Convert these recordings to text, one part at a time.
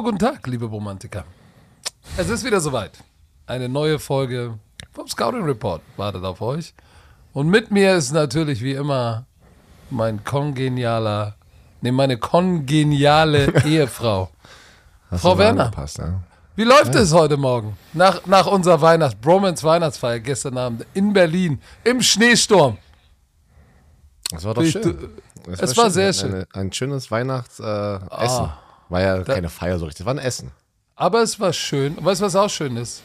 Hallo, guten Tag, liebe Romantiker. Es ist wieder soweit. Eine neue Folge vom Scouting Report wartet auf euch. Und mit mir ist natürlich wie immer mein kongenialer, nee, meine kongeniale Ehefrau. Hast Frau du Werner. angepasst, ja? Wie läuft es heute Morgen? Nach, nach unserer Weihnachts Bromance Weihnachtsfeier gestern Abend in Berlin im Schneesturm. Das war doch schön. es war sehr Wir schön. Eine, ein schönes Weihnachtsessen. Äh, Essen. War ja keine Feier so richtig, war ein Essen. Aber es war schön. Und weißt du, was auch schön ist?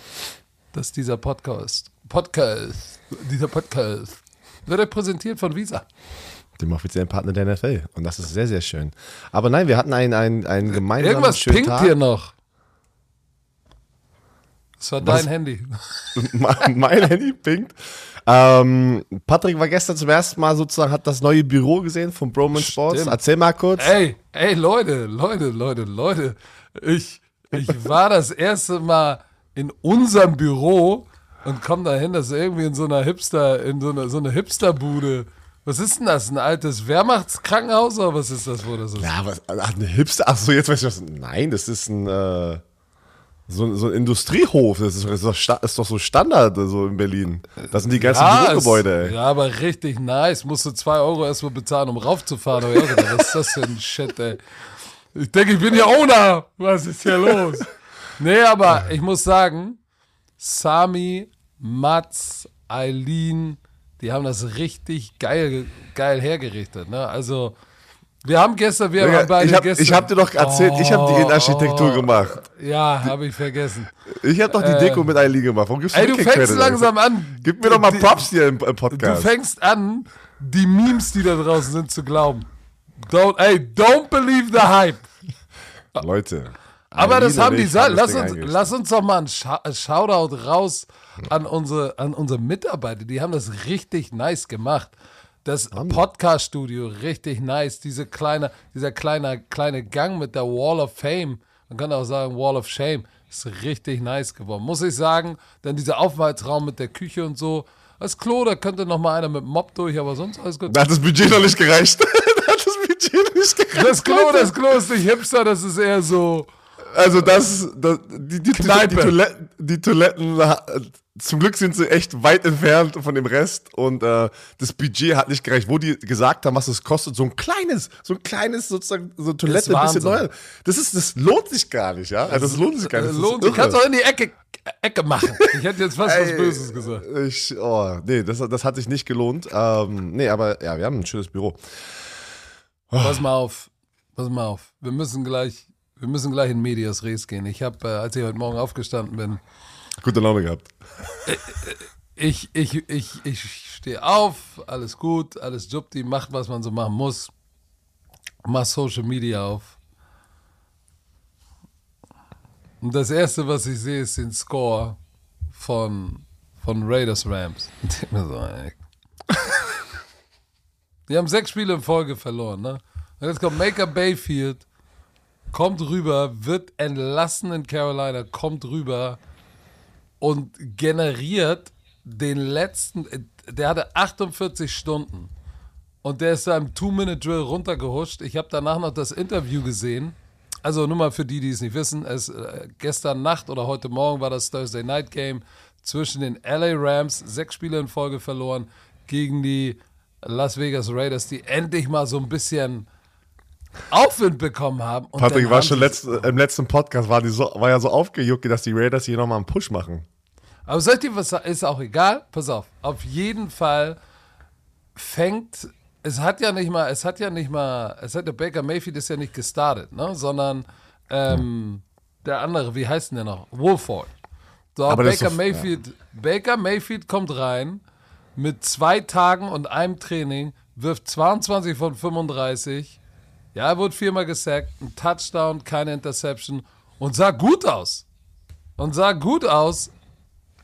Dass dieser Podcast, Podcast, dieser Podcast wird euch präsentiert von Visa. Dem offiziellen Partner der NFL. Und das ist sehr, sehr schön. Aber nein, wir hatten einen, einen, einen gemeinsamen Irgendwas schönen pinkt Tag. hier noch. Das war Was? dein Handy. mein mein Handy pinkt. Ähm, Patrick war gestern zum ersten Mal sozusagen, hat das neue Büro gesehen von Broman Sports. Erzähl mal kurz. Ey, ey, Leute, Leute, Leute, Leute. Ich, ich war das erste Mal in unserem Büro und komm dahin, das ist irgendwie in so einer Hipster, in so einer, so einer Hipsterbude. Was ist denn das? Ein altes Wehrmachtskrankenhaus oder was ist das, wo das ist? Ja, was, ach, eine Hipster, ach so, jetzt weiß ich was. Nein, das ist ein, äh, so, so ein Industriehof. Das ist, Sta- ist doch so Standard so in Berlin. Das sind die ganzen Ja, Bürogebäude, ey. Ja, aber richtig nice. Musst du zwei Euro erstmal bezahlen, um raufzufahren. Aber ja, was ist das für ein Shit, ey? Ich denke, ich bin ja Owner. Was ist hier los? Nee, aber ich muss sagen, Sami, Mats, Eileen, die haben das richtig geil, geil hergerichtet. Ne? Also, wir haben gestern, wir haben beide ich habe gestern. ich hab dir doch erzählt, ich habe die Innenarchitektur gemacht. Ja, habe ich vergessen. Ich habe doch die Deko mit Eileen gemacht. Warum gibst du Ey, du fängst Credit, langsam an. Gib mir doch mal Die- Props hier im, im Du Podcast. fängst an, die Memes, die da draußen sind, zu glauben. Don't, ey, don't believe the hype. Leute. Aber das haben die das Lass uns, lass uns doch mal ein Scha- ein Shoutout raus an unsere, an unsere Mitarbeiter. Die haben das richtig nice gemacht. Das Podcast-Studio, richtig nice. Diese kleine, dieser kleine, kleine Gang mit der Wall of Fame. Man kann auch sagen Wall of Shame. Ist richtig nice geworden. Muss ich sagen. Dann dieser Aufenthaltsraum mit der Küche und so. Das Klo, da könnte noch mal einer mit Mob durch, aber sonst alles gut. Da hat das Budget noch nicht gereicht. da hat das Budget nicht gereicht. Das Klo, das Klo ist nicht hipster, das ist eher so. Also das, das die, die, Kneipe. die, Toiletten, die Toiletten, äh, zum Glück sind sie echt weit entfernt von dem Rest und äh, das Budget hat nicht gereicht. Wo die gesagt haben, was es kostet, so ein kleines, so ein kleines sozusagen, so eine Toilette, ein bisschen neuer. Das ist, das lohnt sich gar nicht, ja. Also das lohnt sich gar nicht. Das lohnt sich. Kannst doch in die Ecke, Ecke machen. Ich hätte jetzt fast was Böses gesagt. Ich, oh, nee, das, das hat sich nicht gelohnt. Ähm, nee, aber ja, wir haben ein schönes Büro. Pass mal auf. Pass mal auf. Wir müssen gleich, wir müssen gleich in Medias Res gehen. Ich habe, äh, als ich heute Morgen aufgestanden bin, Gute Laune gehabt. ich, ich, ich, ich stehe auf, alles gut, alles jupti, macht, was man so machen muss. Mach Social Media auf. Und das erste, was ich sehe, ist den Score von, von Raiders Rams. Die haben sechs Spiele in Folge verloren, ne? Und jetzt kommt Maker Bayfield, kommt rüber, wird entlassen in Carolina, kommt rüber und generiert den letzten, der hatte 48 Stunden und der ist da im Two-Minute-Drill runtergehuscht. Ich habe danach noch das Interview gesehen. Also nur mal für die, die es nicht wissen, es, äh, gestern Nacht oder heute Morgen war das Thursday Night Game zwischen den LA Rams, sechs Spiele in Folge verloren, gegen die Las Vegas Raiders, die endlich mal so ein bisschen Aufwind bekommen haben. Patrick war schon letzt, im letzten Podcast, war, die so, war ja so aufgejuckt, dass die Raiders hier nochmal einen Push machen. Aber soll ich dir was sagen? Ist auch egal. Pass auf. Auf jeden Fall fängt. Es hat ja nicht mal, es hat ja nicht mal, es hat der Baker Mayfield ist ja nicht gestartet, ne? Sondern ähm, der andere, wie heißt denn der noch? Wolford. So, Aber Baker so- Mayfield, Baker Mayfield kommt rein mit zwei Tagen und einem Training, wirft 22 von 35. Ja, er wurde viermal gesackt, ein Touchdown, keine Interception und sah gut aus. Und sah gut aus.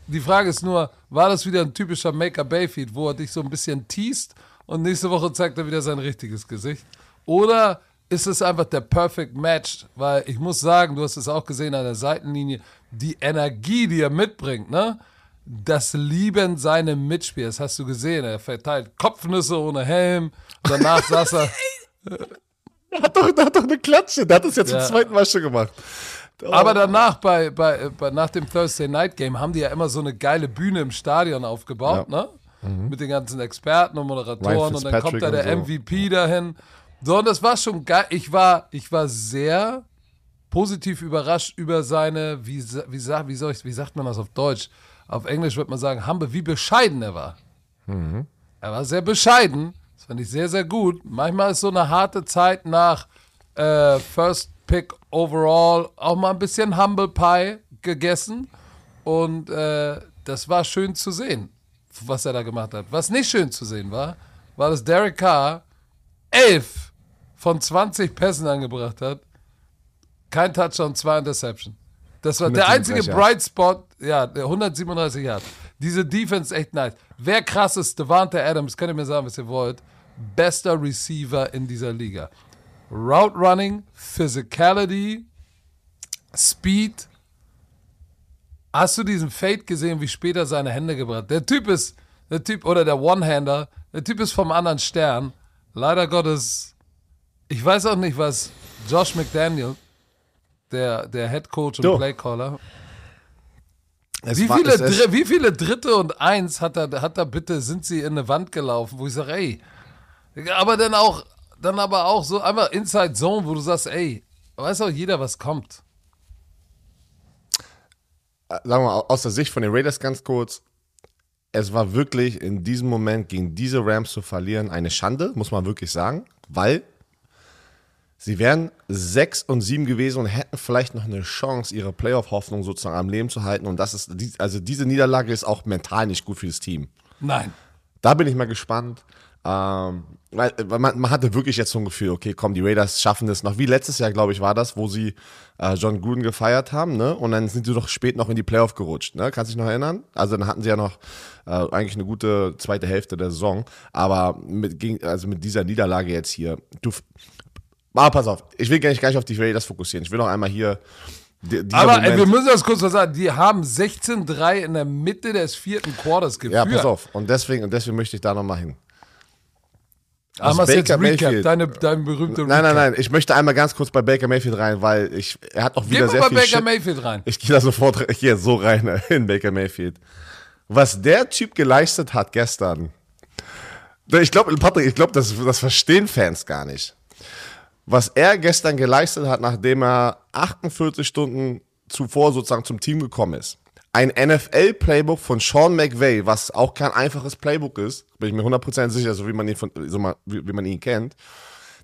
Die Frage ist nur, war das wieder ein typischer Maker Bayfield, wo er dich so ein bisschen teast und nächste Woche zeigt er wieder sein richtiges Gesicht? Oder ist es einfach der Perfect Match? Weil ich muss sagen, du hast es auch gesehen an der Seitenlinie, die Energie, die er mitbringt, ne? Das lieben seine Mitspieler. Das hast du gesehen. Er verteilt Kopfnüsse ohne Helm. Danach saß er. Der hat doch, der hat doch eine Klatsche. Der hat das ja zum zweiten Mal schon gemacht. Aber danach, bei, bei, bei, nach dem Thursday Night Game, haben die ja immer so eine geile Bühne im Stadion aufgebaut, ja. ne? Mhm. Mit den ganzen Experten und Moderatoren und dann kommt da der so. MVP dahin. So, und das war schon geil. Ich war, ich war sehr positiv überrascht über seine, wie, wie, wie, soll ich, wie sagt man das auf Deutsch? Auf Englisch würde man sagen, Humble, wie bescheiden er war. Mhm. Er war sehr bescheiden. Fand ich sehr, sehr gut. Manchmal ist so eine harte Zeit nach äh, First Pick Overall auch mal ein bisschen Humble Pie gegessen. Und äh, das war schön zu sehen, was er da gemacht hat. Was nicht schön zu sehen war, war, dass Derek Carr elf von 20 Pässen angebracht hat. Kein Touchdown, zwei Interception. Das war der einzige Bright Spot, ja, 137 Yards. Diese Defense echt nice. Wer krass ist, Devante Adams, könnt ihr mir sagen, was ihr wollt. Bester Receiver in dieser Liga. Route Running, Physicality, Speed. Hast du diesen Fade gesehen, wie später seine Hände gebracht? Der Typ ist, der Typ, oder der One-Hander, der Typ ist vom anderen Stern. Leider Gottes, ich weiß auch nicht, was Josh McDaniel, der, der Head Coach und Playcaller, wie, war, viele, wie viele Dritte und Eins hat er, hat er bitte, sind sie in eine Wand gelaufen, wo ich sage, ey, aber dann auch, dann aber auch so einfach Inside Zone, wo du sagst, ey, weiß auch jeder, was kommt. Äh, sagen wir mal, aus der Sicht von den Raiders ganz kurz, es war wirklich in diesem Moment gegen diese Rams zu verlieren eine Schande, muss man wirklich sagen, weil Sie wären sechs und sieben gewesen und hätten vielleicht noch eine Chance, ihre Playoff-Hoffnung sozusagen am Leben zu halten. Und das ist, also diese Niederlage ist auch mental nicht gut für das Team. Nein. Da bin ich mal gespannt. Ähm, weil man, man, hatte wirklich jetzt so ein Gefühl, okay, komm, die Raiders schaffen das noch. Wie letztes Jahr, glaube ich, war das, wo sie äh, John Gruden gefeiert haben, ne? Und dann sind sie doch spät noch in die Playoff gerutscht, ne? Kannst du dich noch erinnern? Also dann hatten sie ja noch äh, eigentlich eine gute zweite Hälfte der Saison. Aber mit, also mit dieser Niederlage jetzt hier, du, aber pass auf, ich will gar nicht, gar nicht auf die Raiders fokussieren. Ich will noch einmal hier. Aber ey, wir müssen das kurz was sagen. Die haben 16-3 in der Mitte des vierten Quarters geführt. Ja, pass auf. Und deswegen, und deswegen möchte ich da nochmal hin. Aber machst jetzt Recap, deine, dein berühmter Nein, nein, nein. Ich möchte einmal ganz kurz bei Baker Mayfield rein, weil ich, er hat auch wieder Geh sehr mal bei Baker Shit. Mayfield rein. Ich gehe da sofort, ich gehe so rein in Baker Mayfield. Was der Typ geleistet hat gestern. Ich glaube, Patrick, ich glaube, das, das verstehen Fans gar nicht was er gestern geleistet hat, nachdem er 48 Stunden zuvor sozusagen zum Team gekommen ist. Ein NFL-Playbook von Sean McVay, was auch kein einfaches Playbook ist, bin ich mir 100% sicher, so wie man ihn, von, so mal, wie, wie man ihn kennt,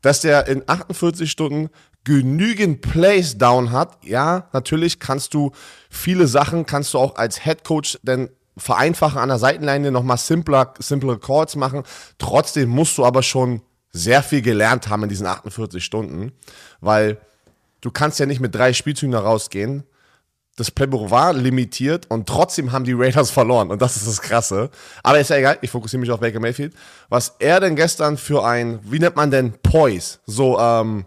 dass der in 48 Stunden genügend Plays down hat. Ja, natürlich kannst du viele Sachen, kannst du auch als Head Coach denn vereinfachen an der Seitenlinie, nochmal simpler, simplere Calls machen. Trotzdem musst du aber schon sehr viel gelernt haben in diesen 48 Stunden, weil du kannst ja nicht mit drei Spielzügen da rausgehen. Das Playbook war limitiert und trotzdem haben die Raiders verloren. Und das ist das Krasse. Aber ist ja egal, ich fokussiere mich auf Baker Mayfield. Was er denn gestern für ein, wie nennt man denn Poise? So, ähm,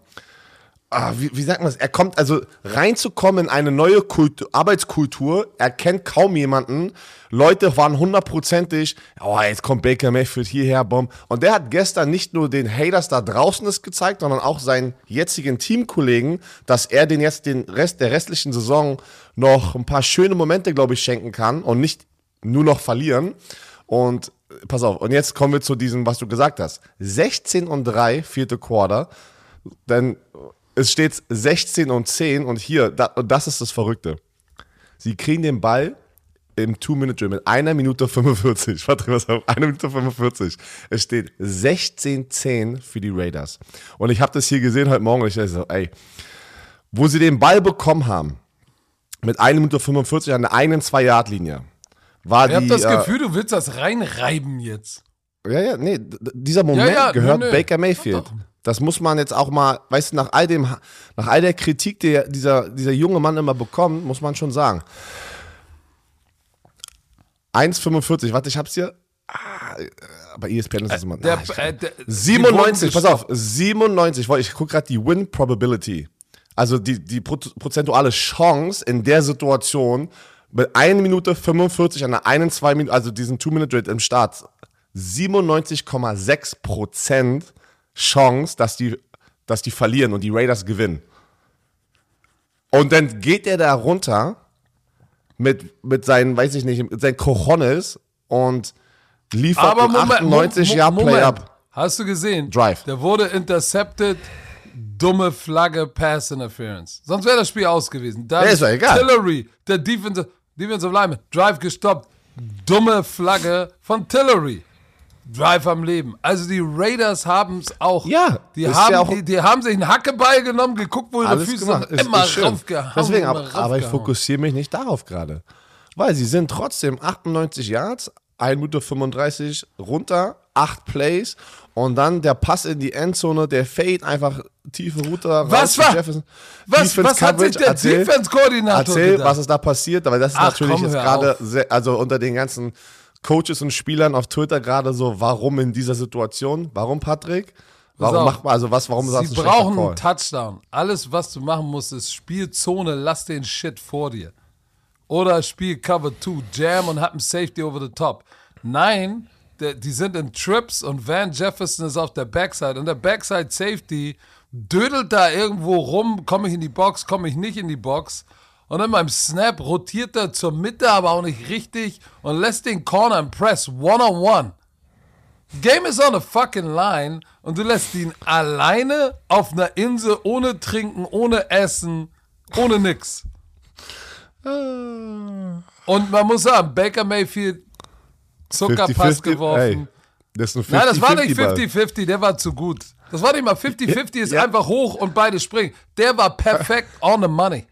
ah, wie, wie sagt man das? Er kommt also reinzukommen in eine neue Kultur, Arbeitskultur. Er kennt kaum jemanden. Leute waren hundertprozentig, oh, jetzt kommt Baker Mayfield hierher, Bomb. Und der hat gestern nicht nur den Haters da draußen das gezeigt, sondern auch seinen jetzigen Teamkollegen, dass er den jetzt den Rest der restlichen Saison noch ein paar schöne Momente, glaube ich, schenken kann und nicht nur noch verlieren. Und pass auf, und jetzt kommen wir zu diesem, was du gesagt hast. 16 und 3, vierte Quarter. Denn es steht 16 und 10 und hier, das ist das Verrückte. Sie kriegen den Ball im Two-Minute-Drill mit einer Minute 45. Warte, was auf? Eine Minute 45. Es steht 16-10 für die Raiders. Und ich habe das hier gesehen heute Morgen und ich dachte so, ey, wo sie den Ball bekommen haben, mit 1 Minute 45 an der einen 2-Yard-Linie, war ich die. Ich habe das äh, Gefühl, du willst das reinreiben jetzt. Ja, ja, nee, dieser Moment ja, ja, gehört nö, nö. Baker Mayfield. Das muss man jetzt auch mal, weißt du, nach all dem, nach all der Kritik, die dieser, dieser junge Mann immer bekommt, muss man schon sagen. 1,45, warte, ich hab's hier. Ah, bei ESPN ist es immer. Der, ah, äh, der, 97, pass auf, 97, ich guck gerade die Win Probability. Also die, die prozentuale Chance in der Situation mit 1 Minute 45 an der einen, zwei Minuten, also diesen Two-Minute-Rate im Start. 97,6 Prozent Chance, dass die, dass die verlieren und die Raiders gewinnen. Und dann geht er da runter mit, mit seinen, weiß ich nicht, mit seinen Cojones und liefert Aber einen Moment, 98 Mo- Yard Moment. Play-Up. Hast du gesehen? Drive. Der wurde intercepted. Dumme Flagge, Pass Interference. Sonst wäre das Spiel aus gewesen. Dann Ja, ist doch egal. Tillery, der Defensive, Defensive Lineman, Drive gestoppt. Dumme Flagge von Tillery. Drive am Leben. Also die Raiders haben es auch. Ja, die haben, ja auch- die, die haben sich einen Hackeball genommen, geguckt, wo ihre Füße gemacht. sind. Ist, Immer ist raufgehauen. Deswegen, immer aber, aber ich raufgehauen. fokussiere mich nicht darauf gerade. Weil sie sind trotzdem 98 Yards, 1 Minute 35 runter, 8 Plays und dann der Pass in die Endzone, der Fade einfach tiefe Route raus Was war- Jefferson. Was, Defense was hat sich der erzähl- Defense-Koordinator Erzähl, gedacht? was ist da passiert, aber das ist Ach, natürlich komm, jetzt gerade, also unter den ganzen Coaches und Spielern auf Twitter gerade so, warum in dieser Situation? Warum, Patrick? Warum auf. macht man, also was, warum sagst Sie du schlechter brauchen einen Touchdown. Alles, was du machen musst, ist Spielzone, lass den Shit vor dir. Oder Spiel Cover 2, Jam und hab einen Safety over the top. Nein, die sind in Trips und Van Jefferson ist auf der Backside. Und der Backside Safety dödelt da irgendwo rum, komme ich in die Box, komme ich nicht in die Box. Und dann beim Snap rotiert er zur Mitte, aber auch nicht richtig und lässt den Corner im Press one-on-one. Game is on a fucking line und du lässt ihn alleine auf einer Insel ohne Trinken, ohne Essen, ohne nix. Und man muss sagen, Baker Mayfield Zuckerpass 50-50, geworfen. ey, das ist ein 50 Nein, das war nicht Ball. 50-50, der war zu gut. Das war nicht mal 50-50, ist Ja. einfach hoch und beide springen. Der war perfekt on the money.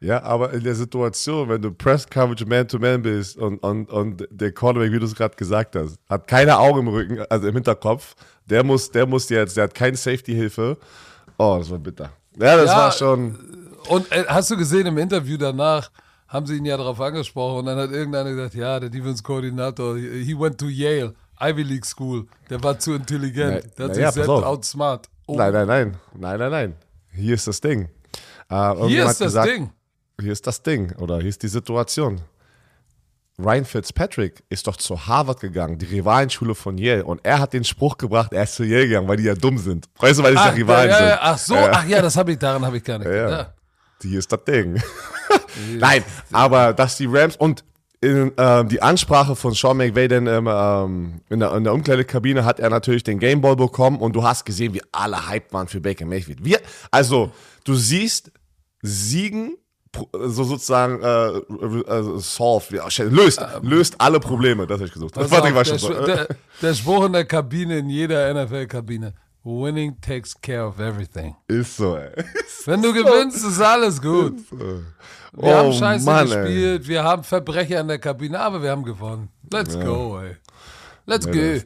Ja, aber in der Situation, wenn du Press Coverage Man-to-Man bist und, und, und der Cornerback, wie du es gerade gesagt hast, hat keine Augen im Rücken, also im Hinterkopf, der muss, der muss jetzt, der hat keine Safety-Hilfe. Oh, das war bitter. Ja, das Ja, war schon. Und äh, hast du gesehen, im Interview danach haben sie ihn ja darauf angesprochen und dann hat irgendeiner gesagt, ja, der Defense-Koordinator, he he went to Yale, Ivy League School, der war zu intelligent, Na- der hat na sich ja, selbst outsmart. Oh, Nein, nein, nein. Nein, nein, nein. Hier ist das Ding. Äh, hier ist das gesagt, Ding. Hier ist das Ding oder hier ist die Situation. Ryan Fitzpatrick ist doch zu Harvard gegangen, die Rivalenschule von Yale. Und er hat den Spruch gebracht, er ist zu Yale gegangen, weil die ja dumm sind. Weißt du, weil die ja Ach, Rivalen ja, sind. ja, ach so, Ja. ach ja, das habe ich, daran habe ich gar nicht Ja. gedacht. Hier ist das Ding. Nein, aber dass die Rams und in, ähm, die Ansprache von Sean McVay denn, ähm, ähm, in, der, in der Umkleidekabine hat er natürlich den Gameball bekommen und du hast gesehen, wie alle hyped waren für Baker Mayfield. Wir, also, du siehst Siegen, so sozusagen äh, äh, solve, ja, löst, löst alle Probleme, das habe ich gesucht. Das Ähm. War, war der, schon so. Der, der Spruch in der Kabine, in jeder NFL-Kabine, winning takes care of everything. Ist so, ey. Wenn du gewinnst, ist alles gut. Wir Oh, haben scheiße Mann, ey. gespielt, wir haben Verbrecher in der Kabine, aber wir haben gewonnen. Let's go, ey. Let's go.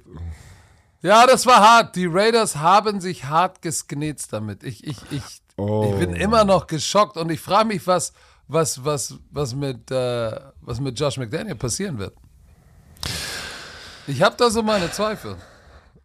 Ja, das war hart. Die Raiders haben sich hart gesknetzt damit. Ich, ich, ich, Oh. ich bin immer noch geschockt und ich frage mich, was, was, was, was, mit, äh, was mit Josh McDaniel passieren wird. Ich habe da so meine Zweifel.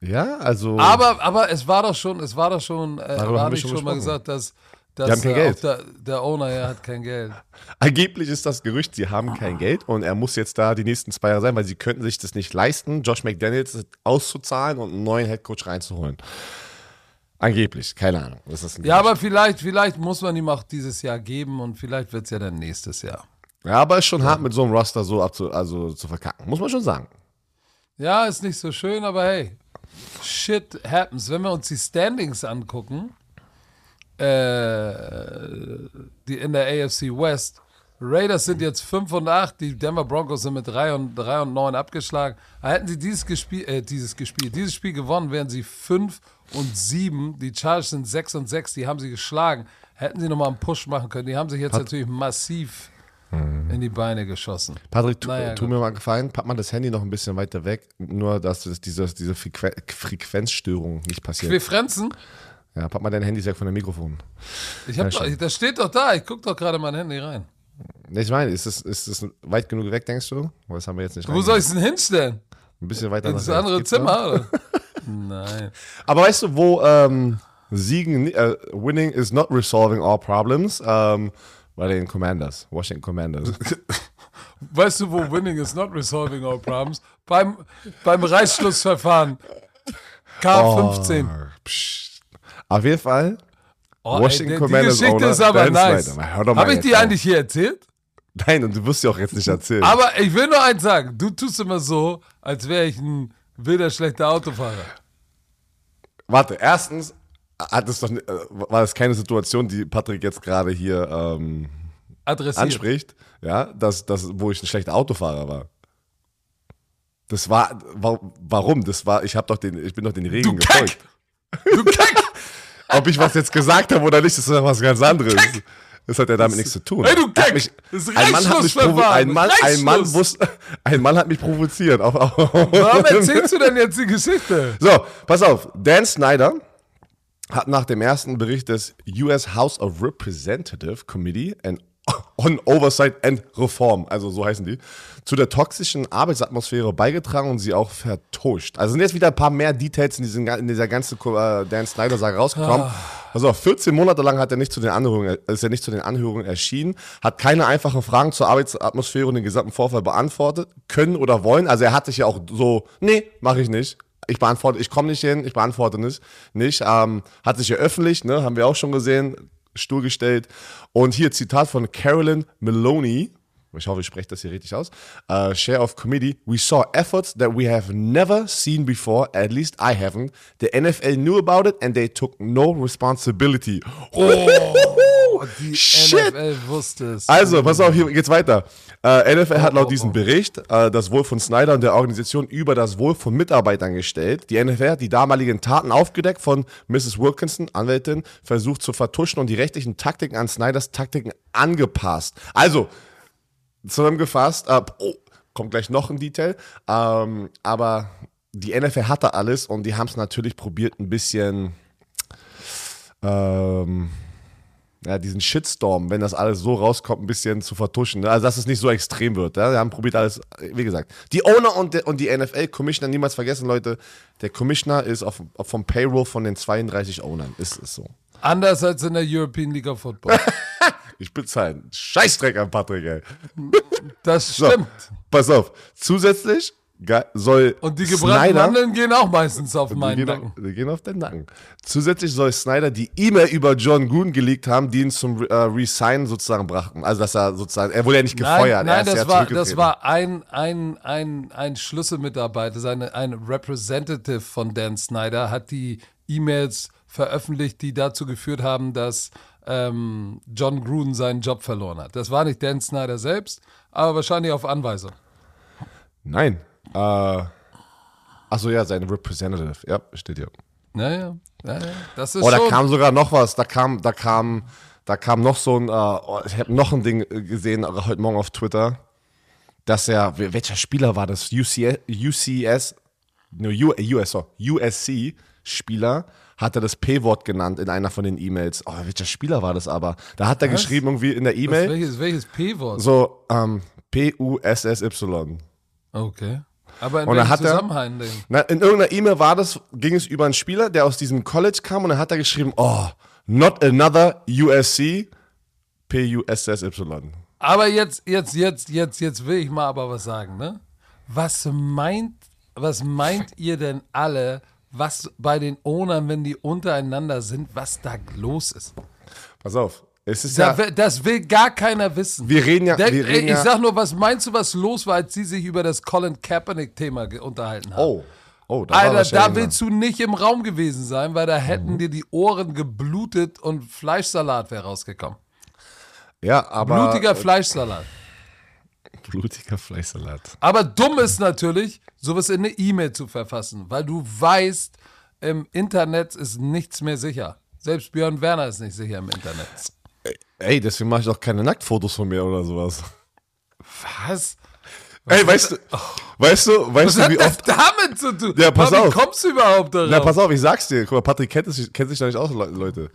Ja, also. Aber, aber es war doch schon, es war doch schon, äh, Darüber habe ich schon schon mal gesagt, dass, dass Die haben kein äh, Der, der Owner ja hat kein Geld. Angeblich ist das Gerücht, sie haben kein Geld und er muss jetzt da die nächsten zwei Jahre sein, weil sie könnten sich das nicht leisten, Josh McDaniels auszuzahlen und einen neuen Headcoach reinzuholen. Angeblich, keine Ahnung. Ja, Gerücht. aber vielleicht, vielleicht muss man ihm auch dieses Jahr geben und vielleicht wird es ja dann nächstes Jahr. ja, aber ist schon hart mit so einem Roster so abzu, also zu verkacken, muss man schon sagen. Ja, ist nicht so schön, aber hey, shit happens. Wenn wir uns die Standings angucken, äh, die in der AFC West, Raiders sind jetzt 5 und 8, die Denver Broncos sind mit 3 und, 3 und 9 abgeschlagen. Hätten sie dieses, Gespiel, äh, dieses gespielt, dieses Spiel gewonnen, wären sie 5 und 7. Die Chargers sind 6 und 6, die haben sie geschlagen. Hätten sie nochmal einen Push machen können. Die haben sich jetzt natürlich massiv in die Beine geschossen. Patrick, tu, Naja, tu mir mal gefallen, pack mal das Handy noch ein bisschen weiter weg, nur dass das, diese, diese Frequ Frequenzstörung nicht passiert. Wir Frenzen? ja, pack mal dein Handy weg von dem Mikrofon. Ich hab Ja, doch, das steht doch da. Ich guck doch gerade mein Handy rein. Ich meine, ist es ist es weit genug weg, denkst du? Das haben wir jetzt nicht Wo soll ich es denn hinstellen? Ein bisschen weiter nach rechts. andere? Zimmer? Nein. Aber weißt du, wo ähm, Siegen, äh, winning is not resolving all problems? Ähm, bei den Commanders, Washington Commanders. Weißt du, wo winning is not resolving all problems? Beim, beim Reißschlussverfahren. K15. Oh, psch. Auf jeden Fall, Oh, Washington ey, Commanders Die Geschichte Owner ist aber nice. Habe ich die auf. eigentlich hier erzählt? Nein, und du wirst ja auch jetzt nicht erzählen. Aber ich will nur eins sagen. Du tust immer so, als wäre ich ein wilder, schlechter Autofahrer. Warte, erstens hat es doch, äh, war das keine Situation, die Patrick jetzt gerade hier ähm, Adressiert. anspricht, ja, dass, dass, wo ich ein schlechter Autofahrer war. Das war, wa- warum? Das war, ich habe doch den, ich bin doch den Du Regeln Kack! gefolgt. Du Kack! Ob ich was jetzt gesagt habe oder nicht, das ist doch was ganz anderes. Das hat ja damit nichts zu tun. Hey, du Kack! mich- Das ein Mann hat mich provo- Reißschlussverfahren. ein Mann, ein Mann Reißschluss. wusste, ein Mann hat mich provoziert. Auf, auf, Warum erzählst du denn jetzt die Geschichte? So, pass auf. Dan Snyder hat nach dem ersten Bericht des US House of Representative Committee on Oversight and Reform, also so heißen die, zu der toxischen Arbeitsatmosphäre beigetragen und sie auch vertuscht. Also sind jetzt wieder ein paar mehr Details in, diesen, in dieser ganzen äh, Dan Snyder-Sache rausgekommen. Also 14 Monate lang hat er nicht zu den Anhörungen, ist er nicht zu den Anhörungen erschienen, hat keine einfachen Fragen zur Arbeitsatmosphäre und den gesamten Vorfall beantwortet, können oder wollen. Also er hat sich ja auch so, nee, mache ich nicht. Ich beantworte, ich komme nicht hin, ich beantworte nicht. nicht ähm, hat sich ja öffentlich, ne, haben wir auch schon gesehen, Stuhl gestellt. Und hier Zitat von Carolyn Maloney. Ich hoffe, ich spreche das hier richtig aus. Uh, Chair of Committee. We saw efforts that we have never seen before. At least I haven't. The NFL knew about it and they took no responsibility. Oh, die Shit. NFL wusste es. Also, pass auf, hier geht's weiter. Äh, NFL hat laut diesem Bericht äh, das Wohl von Snyder und der Organisation über das Wohl von Mitarbeitern gestellt. Die NFL hat die damaligen Taten aufgedeckt von Mrs. Wilkinson, Anwältin, versucht zu vertuschen und die rechtlichen Taktiken an Snyders Taktiken angepasst. Also, zusammengefasst, äh, oh, kommt gleich noch ein Detail, ähm, aber die NFL hatte alles und die haben es natürlich probiert, ein bisschen ähm, ja, diesen Shitstorm, wenn das alles so rauskommt, ein bisschen zu vertuschen. Ne? Also, dass es nicht so extrem wird. Ja? Wir haben probiert alles, wie gesagt. Die Owner und, der, und die NFL-Commissioner, niemals vergessen, Leute, der Commissioner ist auf, auf vom Payroll von den 32 Ownern. Ist es so. Anders als in der European League of Football. Ich bezahle einen Scheißdreck an Patrick, ey. Das So, stimmt. pass auf. Zusätzlich soll Und die gebrannten Snyder, Mandeln gehen auch meistens auf meinen Nacken. auf, die gehen auf den Nacken. Zusätzlich soll Snyder die E-Mail über John Gruden geleakt haben, die ihn zum äh, Resign sozusagen brachten. Also, dass er sozusagen, er wurde ja nicht gefeuert. Nein, nein das, ja war, das war ein, ein, ein, ein Schlüsselmitarbeiter, seine, ein Representative von Dan Snyder hat die E-Mails veröffentlicht, die dazu geführt haben, dass ähm, John Gruden seinen Job verloren hat. Das war nicht Dan Snyder selbst, aber wahrscheinlich auf Anweisung. Nein. Äh, achso, ja, sein Representative. Ja, steht hier. Naja, naja, das ist Oh, da kam sogar noch was. Da kam, da kam, da kam noch so ein, äh, oh, ich habe noch ein Ding äh, gesehen äh, heute Morgen auf Twitter, dass er, welcher Spieler war das? UCS, UCS, no, US, so, USC Spieler hat er das P-Wort genannt in einer von den E-Mails. Oh, welcher Spieler war das aber? Da hat er Was? geschrieben irgendwie in der E-Mail welches, welches P-Wort? so ähm, P-U-S-S-Y. Okay. Aber in Und welchem Zusammenhang denn? Na, in irgendeiner E-Mail war das, ging es über einen Spieler, der aus diesem College kam und dann hat er geschrieben, oh, not another USC, P-U-S-S-Y. Aber jetzt, jetzt, jetzt, jetzt, jetzt will ich mal aber was sagen, ne? Was meint, was meint ihr denn alle, was bei den Ownern, wenn die untereinander sind, was da los ist? Pass auf, es ist Da, ja, das will gar keiner wissen. wir reden ja, Der, wir reden ich ja, sag nur, was meinst du, was los war, als sie sich über das Colin Kaepernick-Thema unterhalten haben? oh, oh, da Alter, da willst du nicht im Raum gewesen sein, weil da hätten Mhm. dir die Ohren geblutet und Fleischsalat wäre rausgekommen. ja, aber, Blutiger Fleischsalat. Blutiger Fleischsalat. Aber dumm ist natürlich, sowas in eine E-Mail zu verfassen, weil du weißt, im Internet ist nichts mehr sicher. Selbst Björn Werner ist nicht sicher im Internet. Ey, deswegen mache ich doch keine Nacktfotos von mir oder sowas. Was? Ey, weißt du, weißt du, weißt Was du, hat wie das oft, damit zu tun? Ja, pass Wie auf. kommst du überhaupt darauf? na, pass auf, ich sag's dir, guck mal, Patrick kennt, es, kennt sich da nicht aus, Le- Leute.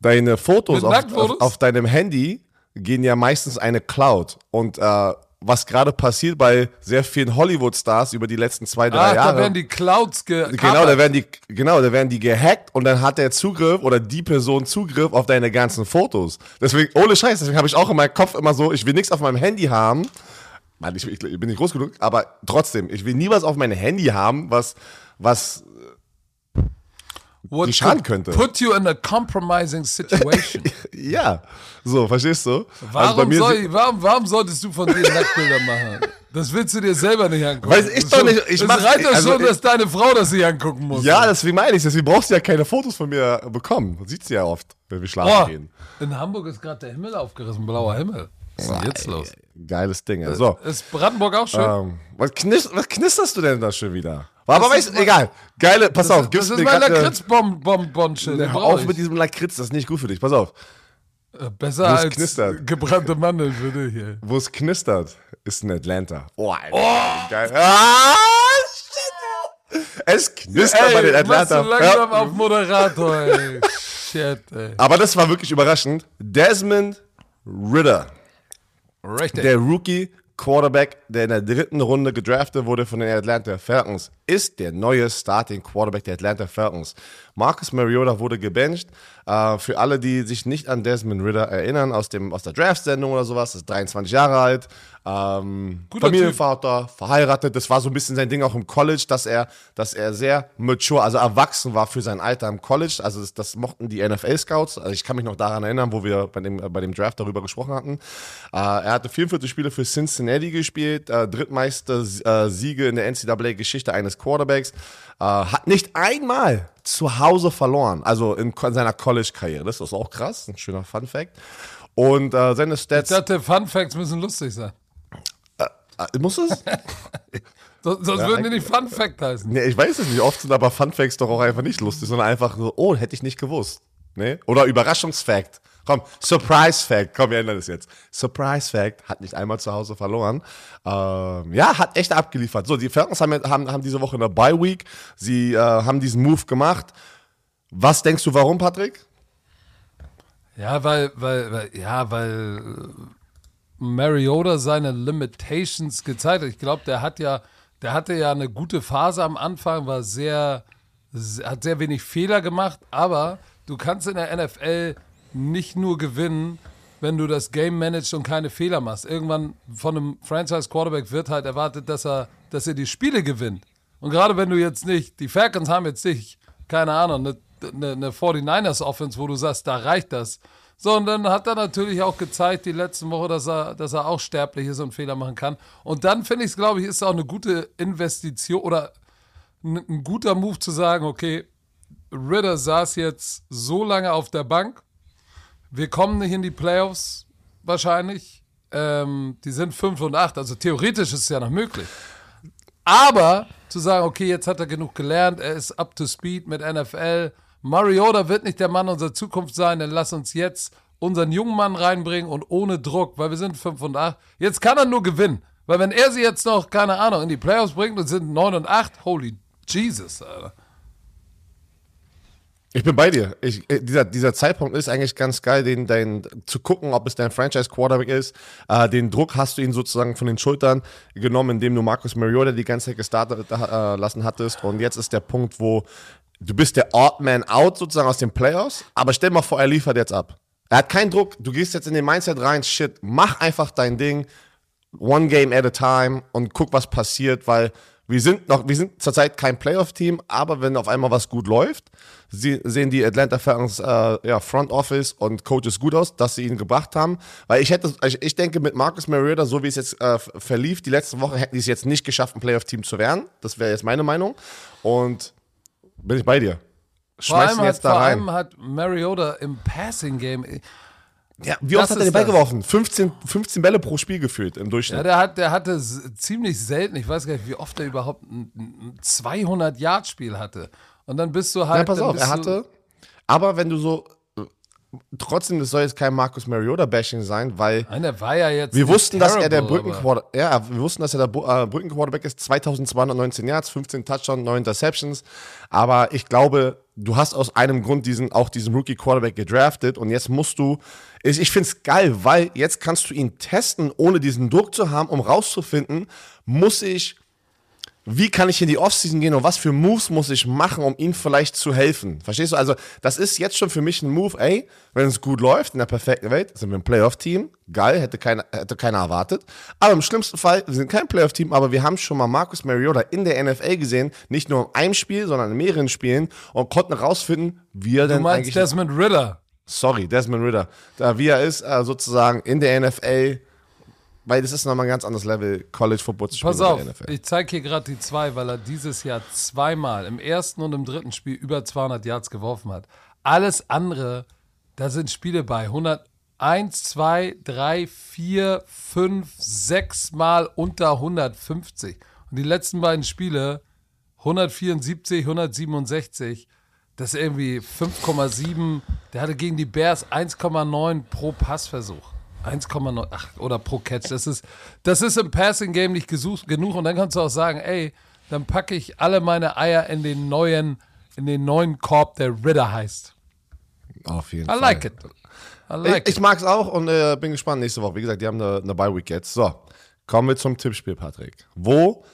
Deine Fotos auf, auf, auf deinem Handy gehen ja meistens eine Cloud. Und äh, was gerade passiert bei sehr vielen Hollywood-Stars über die letzten zwei, drei Ach, Jahre. da werden die Clouds ge Genau, da werden die, genau, da werden die gehackt und dann hat der Zugriff oder die Person Zugriff auf deine ganzen Fotos. Deswegen, ohne Scheiß, deswegen habe ich auch in meinem Kopf immer so, ich will nichts auf meinem Handy haben. Mann, ich, ich, ich bin nicht groß genug, aber trotzdem, ich will nie was auf meinem Handy haben, was, was, die schaden könnte. Put you in a compromising situation. Ja, so, verstehst du? Warum, also bei mir soll, sie- warum, warum solltest du von dir Nacktbilder machen? Das willst du dir selber nicht angucken. Weiß ich Das doch nicht, ich mach- reicht doch also schon, ich- dass deine Frau das sich angucken muss. ja, deswegen meine ich, deswegen brauchst du ja keine Fotos von mir bekommen. Man sieht sie ja oft, wenn wir schlafen Boah, gehen. in Hamburg ist gerade der Himmel aufgerissen, blauer Himmel. Was ist denn jetzt los? Geiles Ding. ey. So, Ist Brandenburg auch schön? ähm, was, knis was knisterst du denn da schon wieder? Aber Das weißt du, egal. Geile, pass auf, das ist mein grad, Lakritzbonbon-Schild. den Hör auf mit diesem Lakritz, das ist nicht gut für dich. Pass auf. Äh, Besser wo es als knistert. gebrannte Mandeln für dich hier. Wo es knistert, ist in Atlanta. Oh, Alter, geil. Ah, shit. Es knistert bei den Ey, machst du Atlanta. langsam Ja. auf Moderator, ey. Shit, ey. Aber das war wirklich überraschend. Desmond Ritter, Richtig. der Rookie Quarterback, der in der dritten Runde gedraftet wurde von den Atlanta Falcons, ist der neue Starting Quarterback der Atlanta Falcons. Marcus Mariota wurde gebencht. Äh, für alle, die sich nicht an Desmond Ritter erinnern, aus, dem, aus der Draft-Sendung oder sowas, ist 23 Jahre alt, ähm, Guter Familienvater, verheiratet. Das war so ein bisschen sein Ding auch im College, dass er, dass er sehr mature, also erwachsen war für sein Alter im College. Also das, das mochten die NFL-Scouts. Also ich kann mich noch daran erinnern, wo wir bei dem, bei dem Draft darüber gesprochen hatten. Äh, er hatte 44 Spiele für Cincinnati gespielt, äh, drittmeiste äh, Siege in der NCAA-Geschichte eines Quarterbacks. Äh, hat nicht einmal zu Hause verloren, also in, ko- seiner College-Karriere. Das ist auch krass, ein schöner Fun-Fact. Und äh, seine Ich Stats. dachte, Fun Facts müssen lustig sein. Äh, muss es? So, sonst würden die nicht Fun Fact heißen. Nee, ich weiß es nicht. Oft sind aber Funfacts doch auch einfach nicht lustig, sondern einfach so, oh, hätte ich nicht gewusst. Nee? Oder Überraschungsfact. Komm, Surprise Fact. Komm, wir ändern das jetzt. Surprise Fact hat nicht einmal zu Hause verloren. Ähm, ja, hat echt abgeliefert. So, die Falcons haben, haben, haben diese Woche eine Bye Week. Sie äh, haben diesen Move gemacht. Was denkst du, warum, Patrick? Ja, weil, weil, weil, ja, weil äh, Mariota seine Limitations gezeigt hat. Ich glaube, der hat ja, der hatte ja eine gute Phase am Anfang, war sehr, se- hat sehr wenig Fehler gemacht, aber du kannst in der NFL nicht nur gewinnen, wenn du das Game managst und keine Fehler machst. Irgendwann von einem Franchise Quarterback wird halt erwartet, dass er, dass er die Spiele gewinnt. Und gerade wenn du jetzt nicht, die Falcons haben jetzt nicht, keine Ahnung, eine, eine, eine 49ers Offense, wo du sagst, da reicht das. So, und dann hat er natürlich auch gezeigt, die letzten Woche, dass er, dass er auch sterblich ist und Fehler machen kann. Und dann finde ich es, glaube ich, ist auch eine gute Investition oder ein, ein guter Move zu sagen, okay, Ritter saß jetzt so lange auf der Bank, wir kommen nicht in die Playoffs wahrscheinlich. Ähm, die sind 5 und 8, also theoretisch ist es ja noch möglich. Aber zu sagen, okay, jetzt hat er genug gelernt, er ist up to speed mit NFL. Mariota wird nicht der Mann unserer Zukunft sein, dann lass uns jetzt unseren jungen Mann reinbringen und ohne Druck, weil wir sind 5 und 8. Jetzt kann er nur gewinnen. Weil wenn er sie jetzt noch, keine Ahnung, in die Playoffs bringt und sind 9 und 8, holy Jesus, Alter. Ich bin bei dir. Ich, äh, dieser, dieser Zeitpunkt ist eigentlich ganz geil, den, dein, zu gucken, ob es dein Franchise-Quarterback ist. Äh, den Druck hast du ihn sozusagen von den Schultern genommen, indem du Marcus Mariota die ganze Zeit gestartet äh, lassen hattest. Und jetzt ist der Punkt, wo du bist der Odd Man Out sozusagen aus den Playoffs. Aber stell mal vor, er liefert jetzt ab. Er hat keinen Druck. Du gehst jetzt in den Mindset rein, shit, mach einfach dein Ding. One game at a time und guck, was passiert, weil wir sind noch, wir sind zurzeit kein Playoff-Team, aber wenn auf einmal was gut läuft, sie, sehen die Atlanta Falcons äh, ja, Front Office und Coaches gut aus, dass sie ihn gebracht haben. Weil ich hätte, ich, ich denke, mit Marcus Mariota, so wie es jetzt äh, verlief, die letzten Wochen hätten die es jetzt nicht geschafft, ein Playoff-Team zu werden. Das wäre jetzt meine Meinung. Und bin ich bei dir. Vor Schmeiß allem, ihn hat, jetzt da vor rein. allem hat Mariota im Passing-Game Ja, wie oft das hat er den Ball das. geworfen? 15, 15 Bälle pro Spiel gefühlt im Durchschnitt. Ja, der, hat, der hatte ziemlich selten, ich weiß gar nicht, wie oft er überhaupt ein, ein 200-Yard-Spiel hatte. Und dann bist du halt. Ja, pass auf, er hatte. Aber wenn du so. Trotzdem, das soll jetzt kein Marcus Mariota-Bashing sein, weil Nein, der war ja jetzt. wir wussten, dass er der Brückenquarterback ja, wir wussten, dass er der äh, Brückenquarterback ist. 2219 Yards, 15 Touchdowns, 9 Interceptions. Aber ich glaube, du hast aus einem Grund diesen, auch diesen Rookie-Quarterback gedraftet und jetzt musst du. Ich, finde es geil, weil jetzt kannst du ihn testen, ohne diesen Druck zu haben, um rauszufinden, muss ich wie kann ich in die Offseason gehen und was für Moves muss ich machen, um ihm vielleicht zu helfen? Verstehst du? Also, das ist jetzt schon für mich ein Move, ey, wenn es gut läuft, in der perfekten Welt, sind wir ein Playoff-Team. Geil, hätte keiner, hätte keiner erwartet. Aber im schlimmsten Fall, wir sind kein Playoff-Team, aber wir haben schon mal Marcus Mariota in der NFL gesehen, nicht nur in einem Spiel, sondern in mehreren Spielen und konnten herausfinden, wie er Du denn meinst eigentlich. Desmond Ritter. Sorry, Desmond Ritter, da wie er ist, äh, sozusagen in der NFL, weil das ist nochmal ein ganz anderes Level, College Football zu spielen Pass in auf, der NFL. ich zeige hier gerade die zwei, weil er dieses Jahr zweimal im ersten und im dritten Spiel über 200 Yards geworfen hat. Alles andere, da sind Spiele bei 101, 2, 3, 4, 5, 6 Mal unter 150. Und die letzten beiden Spiele 174, 167. Das ist irgendwie 5,7. Der hatte gegen die Bears 1,9 pro Passversuch. 1,9, ach, oder pro Catch. Das ist, das ist im Passing Game nicht gesucht, genug. Und dann kannst du auch sagen, ey, dann packe ich alle meine Eier in den neuen, in den neuen Korb, der Ritter heißt. Auf jeden I Fall. like it. I like ich, ich mag es auch und äh, bin gespannt nächste Woche. Wie gesagt, die haben eine, eine Bye-Week jetzt. So, kommen wir zum Tippspiel, Patrick. Wo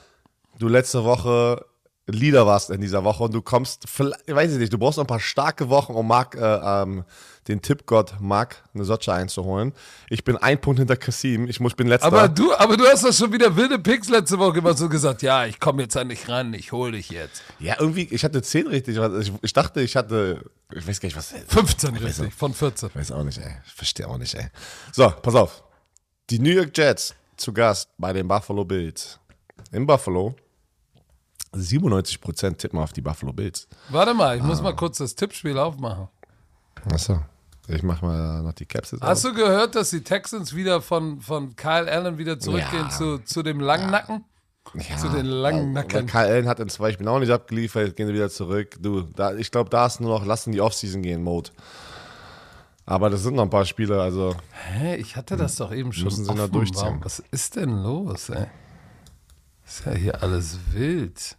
du letzte Woche Leader warst in dieser Woche und du kommst, vielleicht- weiß ich nicht, du brauchst noch ein paar starke Wochen, um Marc, äh, ähm, den Tippgott Marc eine Sotsche einzuholen. Ich bin ein Punkt hinter Kassim. Ich, muss, bin letzter. Aber du, aber du hast doch schon wieder wilde Picks letzte Woche immer so gesagt, ja, ich komme jetzt an dich ran, ich hol dich jetzt. ja, irgendwie, ich hatte 10 richtig. Ich, ich dachte, ich hatte, ich weiß gar nicht, was. 15 richtig, von 14. Weiß auch nicht, ey. Ich verstehe auch nicht, ey. So, pass auf. Die New York Jets zu Gast bei den Buffalo Bills. In Buffalo. 97% tippen auf die Buffalo Bills. Warte mal, ich Ah. muss mal kurz das Tippspiel aufmachen. Achso. Ich mach mal noch die Caps jetzt Hast du gehört, dass die Texans wieder von, von Kyle Allen wieder zurückgehen Ja. zu, zu dem langen Nacken? ja, zu den langen Nacken. Weil Kyle Allen hat in zwei Spielen auch nicht abgeliefert, jetzt gehen sie wieder zurück. Du, da, ich glaube, da ist nur noch lassen die Offseason gehen Mode. Aber das sind noch ein paar Spiele, also Hä, ich hatte das doch eben schon. Müssen sie noch offen. durchziehen. Warum- Was ist denn los, ey? Ist ja hier alles wild.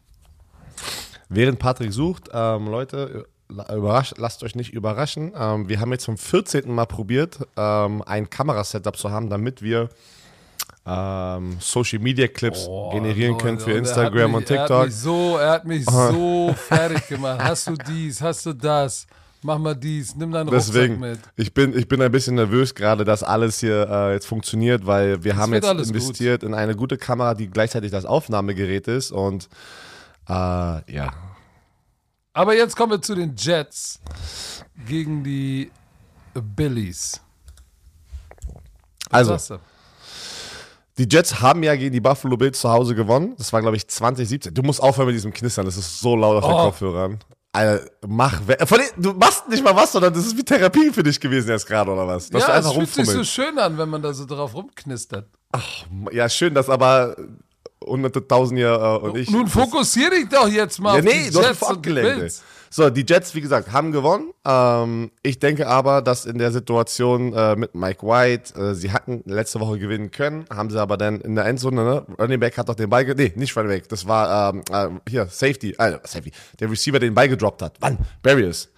Während Patrick sucht, ähm, Leute, überrasch, lasst euch nicht überraschen. Ähm, wir haben jetzt zum 14. Mal probiert, ähm, ein Kamerasetup zu haben, damit wir ähm, Social Media Clips Oh, generieren Leute, können für Instagram hat und mich, Er hat TikTok. mich so, er hat mich so fertig gemacht. Hast du dies, hast du das? Mach mal dies, nimm deinen Deswegen, Rucksack mit. ich bin, ich bin ein bisschen nervös gerade, dass alles hier äh, jetzt funktioniert, weil wir haben wird jetzt investiert in eine gute Kamera, die gleichzeitig das Aufnahmegerät ist und äh, ja, Aber jetzt kommen wir zu den Jets gegen die Billies. Was also? Die Jets haben ja gegen die Buffalo Bills zu Hause gewonnen. Das war, glaube ich, 2017. Du musst aufhören mit diesem Knistern. Das ist so laut auf den Oh. Kopfhörern. Alter, mach we- Von den, Du machst nicht mal was, sondern das ist wie Therapie für dich gewesen jetzt gerade, oder was? Dass du Ja, es fühlt sich so schön an, wenn man da so drauf rumknistert. Ja, schön, dass aber hunderte Tausend hier äh, und ich. Nun das- fokussier dich doch jetzt mal Ja, auf nee, die du hast Jets und. Bills. So, die Jets, wie gesagt, haben gewonnen. Ähm, ich denke aber, dass in der Situation äh, mit Mike White, äh, sie hatten letzte Woche gewinnen können, haben sie aber dann in der Endzone, ne? Running Back hat doch den Ball, ge nee, nicht Running Back, das war ähm, äh, hier, Safety, äh, Safety, der Receiver den Ball gedroppt hat. Wann? Barriers.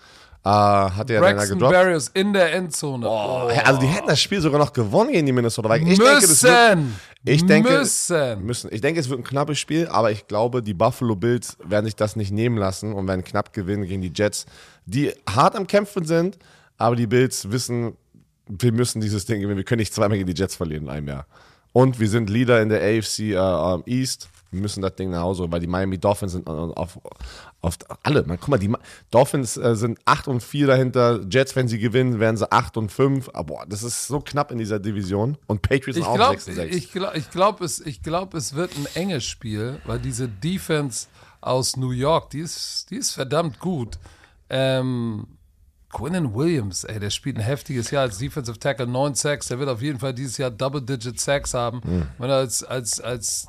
Äh, hat er dann Braxton gedroppt. Barriers in der Endzone. Oh, also die hätten das Spiel sogar noch gewonnen gegen die Minnesota Vikings. Ich denke, das wird, müssen. ich denke, müssen. müssen. Ich denke, es wird ein knappes Spiel, aber ich glaube, die Buffalo Bills werden sich das nicht nehmen lassen und werden knapp gewinnen gegen die Jets, die hart am Kämpfen sind, aber die Bills wissen, wir müssen dieses Ding gewinnen. Wir können nicht zweimal gegen die Jets verlieren in einem Jahr. Und wir sind Leader in der AFC äh, ähm, East. Wir müssen das Ding nach Hause, weil die Miami Dolphins sind auf, auf alle. Man, guck mal, die Dolphins äh, sind 8 und 4 dahinter. Jets, wenn sie gewinnen, werden sie 8 und 5. Aber boah, das ist so knapp in dieser Division. Und Patriots Ich auch glaube, 6 und 6. ich glaub, ich glaub, es, ich glaub, es wird ein enges Spiel, weil diese Defense aus New York, die ist, die ist verdammt gut. Ähm, Quinnen Williams, ey, der spielt ein heftiges Jahr als Defensive Tackle, 9 Sacks, der wird auf jeden Fall dieses Jahr Double-Digit Sacks haben. Hm. Wenn er als, als, als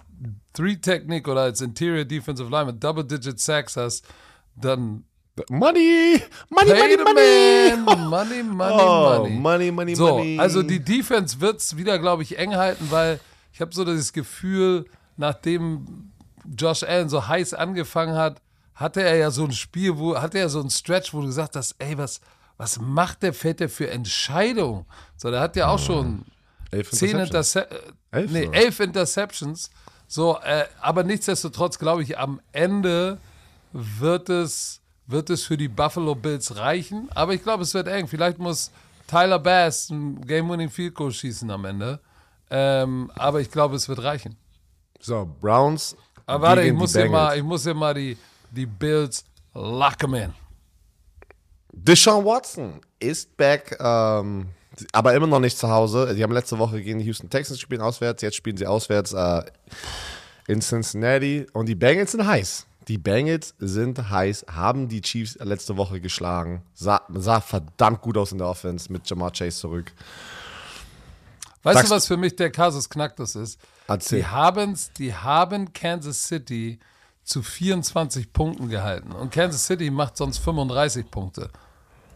Three-Technik oder als Interior Defensive Lineman Double-Digit Sacks hast, dann Money! Money, pay money, money! man. Money, money, Oh, money. money, money, So, money. also die Defense wird es wieder, glaube ich, eng halten, weil ich habe so das Gefühl, nachdem Josh Allen so heiß angefangen hat, hatte er ja so ein Spiel, wo hatte er so ein Stretch, wo du gesagt hast, ey, was, was macht der Fette für Entscheidungen? So, der hat ja auch schon Elf zehn Interceptions. Interceptions, Elf nee, elf Interceptions. So, äh, aber nichtsdestotrotz glaube ich, am Ende wird es, wird es für die Buffalo Bills reichen. Aber ich glaube, es wird eng. Vielleicht muss Tyler Bass ein Game-Winning Field Goal schießen am Ende. Ähm, aber ich glaube, es wird reichen. So, Browns. Aber warte, ich muss, hier mal, ich muss hier mal die, die Bills locken in. Deshaun Watson ist back, ähm, aber immer noch nicht zu Hause. Die haben letzte Woche gegen die Houston Texans gespielt auswärts. Jetzt spielen sie auswärts äh, in Cincinnati. Und die Bengals sind heiß. Die Bengals sind heiß, haben die Chiefs letzte Woche geschlagen. Sah, sah verdammt gut aus in der Offense mit Jamar Chase zurück. Weißt Sagst du, was für mich der Kasus Knacktus ist? Erzähl. Die, haben's, die haben Kansas City zu 24 Punkten gehalten. Und Kansas City macht sonst 35 Punkte.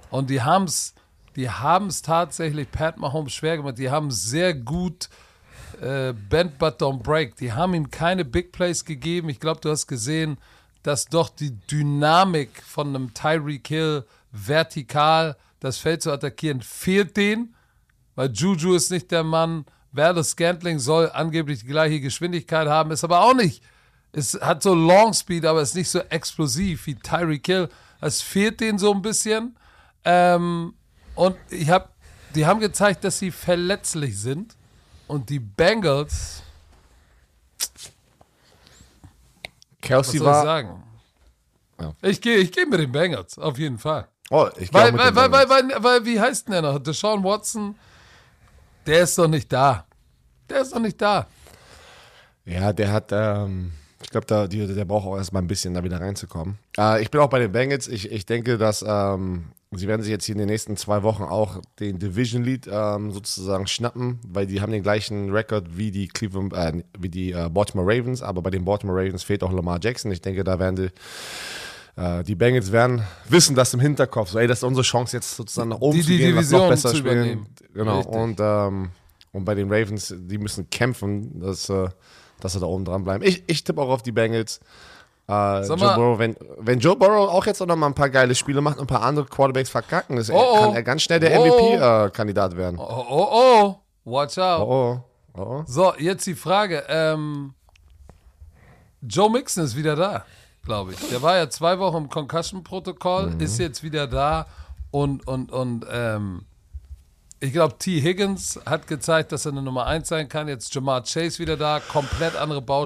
Und die haben es die haben's tatsächlich Pat Mahomes schwer gemacht. Die haben sehr gut äh, Bend but don't break. Die haben ihm keine Big Plays gegeben. Ich glaube, du hast gesehen, dass doch die Dynamik von einem Tyreek Hill vertikal das Feld zu attackieren fehlt denen weil Juju ist nicht der Mann. Werder Scantling soll angeblich die gleiche Geschwindigkeit haben, ist aber auch nicht. Es hat so Long Speed, aber ist nicht so explosiv wie Tyreek Hill. Es fehlt denen so ein bisschen. Ähm, und ich hab, die haben gezeigt, dass sie verletzlich sind. Und die Bengals, was Kelsey soll ich war. sagen? Ja. Ich gehe ich geh mit den Bengals, auf jeden Fall. Oh, ich geh auch Weil, mit weil, den weil, weil, Bengals. weil, weil, wie heißt denn der noch? Deshaun Watson, der ist doch nicht da. Der ist doch nicht da. Ja, der hat, ähm, ich glaube, da, die, der braucht auch erstmal ein bisschen, da wieder reinzukommen. Äh, ich bin auch bei den Bengals. Ich, ich denke, dass ähm, sie werden sich jetzt hier in den nächsten zwei Wochen auch den Division Lead ähm, sozusagen schnappen, weil die haben den gleichen Rekord wie die Cleveland, äh, wie die äh, Baltimore Ravens, aber bei den Baltimore Ravens fehlt auch Lamar Jackson. Ich denke, da werden die äh, die Bengals werden wissen das im Hinterkopf. So, ey, das ist unsere Chance jetzt sozusagen nach oben Die- zu die gehen, was noch Division besser zu spielen. Genau. Richtig. Und, ähm, und bei den Ravens, die müssen kämpfen, dass, äh, dass sie da oben dran bleiben. Ich, ich tippe auch auf die Bengals. Äh, Joe Burrow, wenn, wenn Joe Burrow auch jetzt noch mal ein paar geile Spiele macht und ein paar andere Quarterbacks verkacken, ist, Oh, oh. kann er ganz schnell der Oh, oh. MVP-Kandidat werden. Oh, oh, oh. Watch out. Oh, oh. oh. So, jetzt die Frage. Ähm, Joe Mixon ist wieder da, glaube ich. Der war ja zwei Wochen im Concussion-Protokoll, Mhm. ist jetzt wieder da und, und, und ähm, ich glaube, T. Higgins hat gezeigt, dass er eine Nummer 1 sein kann. Jetzt Jamar Chase wieder da, komplett andere Bau.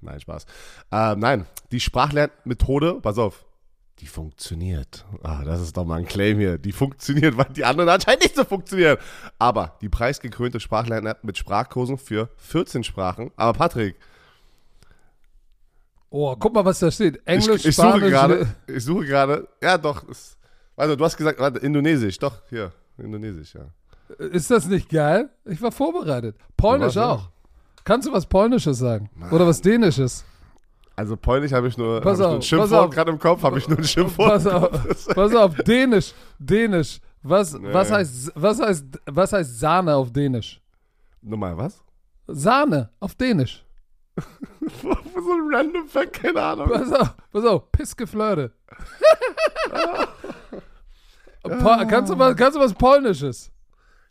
Nein, Spaß. Ähm, nein, die Sprachlernmethode, pass auf, die funktioniert. Ah, das ist doch mal ein Claim hier. Die funktioniert, weil die anderen anscheinend nicht so funktionieren. Aber die preisgekrönte Sprachlern-App mit Sprachkursen für 14 Sprachen. Aber Patrick, Oh, guck mal, was da steht. Englisch, ich, ich suche Spanisch. gerade, ich suche gerade, ja doch, es, also du hast gesagt, warte, Indonesisch, doch, hier, Indonesisch, ja. Ist das nicht geil? Ich war vorbereitet. Polnisch warst, ja. Kannst du was Polnisches sagen? Oder was Dänisches? Also Polnisch habe ich nur, Pass hab ich nur auf, ein Schimpfwort gerade im Kopf, habe ich nur ein Schimpfwort. Pass auf, pass auf, Dänisch, Dänisch. Was, was, Nee. heißt, was, heißt, was heißt Sahne auf Dänisch? Nochmal, was? Sahne auf Dänisch. so ein random Fact, keine Ahnung. Pass auf, pass auf, Pissgeflirte. Po kannst, du was, kannst du was Polnisches?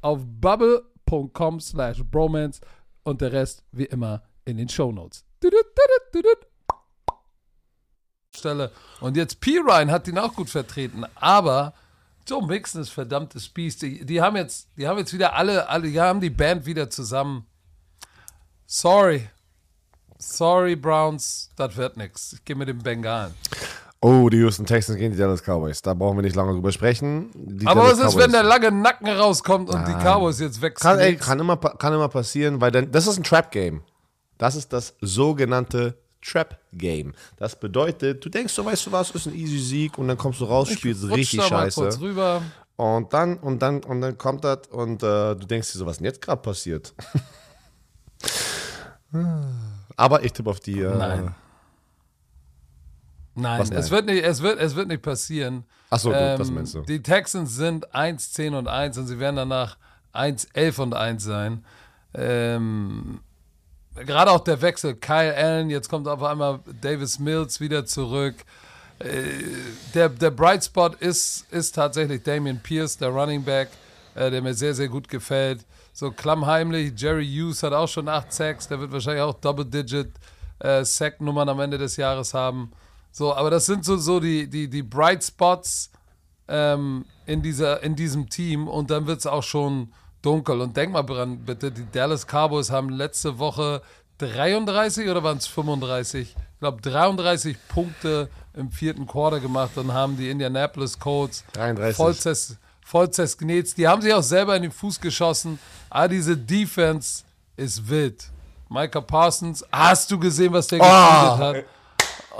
auf bubble.com slash bromance und der Rest wie immer in den Shownotes. Stelle. Und jetzt P. Ryan hat ihn auch gut vertreten, aber Joe Mixon ist verdammtes Biest. Die, die, haben jetzt, die haben jetzt wieder alle, alle, die haben die Band wieder zusammen. Sorry. Sorry, Browns, das wird nichts. Ich gehe mit dem Bengalen. Oh, die Houston Texans gegen die Dallas Cowboys. Da brauchen wir nicht lange drüber sprechen. Die Aber Dallas was ist, wenn der lange Nacken rauskommt und ah. die Cowboys jetzt wechseln? Kann, ey, kann, immer, kann immer passieren, weil dann, das ist ein Trap-Game. Das ist das sogenannte Trap-Game. Das bedeutet, du denkst, du weißt du was, ist ein easy Sieg und dann kommst du raus, spielst richtig scheiße. Kurz rüber. Und dann, und dann, und dann kommt das und äh, du denkst dir so, was ist denn jetzt gerade passiert? Aber ich tippe auf die. Äh, Nein. Nein, Was, nein? Es, wird nicht, es, wird, es wird nicht passieren. Achso, ähm, das meinst du. Die Texans sind 1, 10 und 1 und sie werden danach 1, 11 und 1 sein. Ähm, Gerade auch der Wechsel, Kyle Allen, jetzt kommt auf einmal Davis Mills wieder zurück. Äh, der, der Bright Spot ist, ist tatsächlich Damian Pierce, der Running Back, äh, der mir sehr, sehr gut gefällt. So klammheimlich, Jerry Hughes hat auch schon 8 Sacks, der wird wahrscheinlich auch Double-Digit äh, am Ende des Jahres haben. So, aber das sind so, so die, die, die Bright Spots ähm, in, dieser, in diesem Team und dann wird es auch schon dunkel. Und denk mal dran, bitte, die Dallas Cowboys haben letzte Woche 33 oder waren es 35? Ich glaube 33 Punkte im vierten Quarter gemacht und haben die Indianapolis Colts 33. voll, voll zersknetzt. Die haben sich auch selber in den Fuß geschossen. Aber ah, diese Defense ist wild. Micah Parsons, hast du gesehen, was der oh, hat?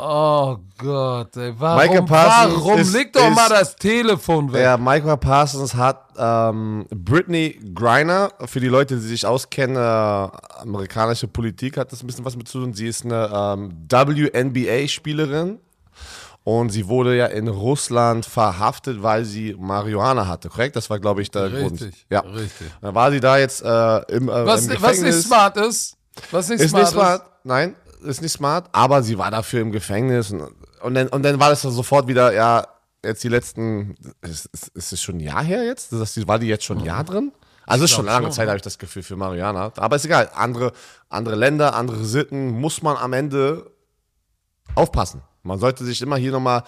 Oh Gott, ey. Warum, warum? Ist, Leg doch ist, mal das Telefon weg. Ja, Michael Parsons hat ähm, Britney Griner, für die Leute, die sich auskennen, äh, amerikanische Politik hat das ein bisschen was mit zu tun. Sie ist eine ähm, WNBA-Spielerin und sie wurde ja in Russland verhaftet, weil sie Marihuana hatte, korrekt? Das war, glaube ich, der richtig, Grund. Ja, richtig. Dann war sie da jetzt äh, im, äh, was, im Gefängnis. Was nicht smart ist. Was nicht ist smart nicht smart. Ist. Nein, ist nicht smart, aber sie war dafür im Gefängnis und, und, dann, und dann war das sofort wieder, ja, jetzt die letzten, ist, ist, ist es schon ein Jahr her jetzt? Das, war die jetzt schon ein Jahr drin? Also ist schon lange schon, Zeit, habe ich das Gefühl, für Mariana. Aber ist egal, andere, andere Länder, andere Sitten, muss man am Ende aufpassen. Man sollte sich immer hier nochmal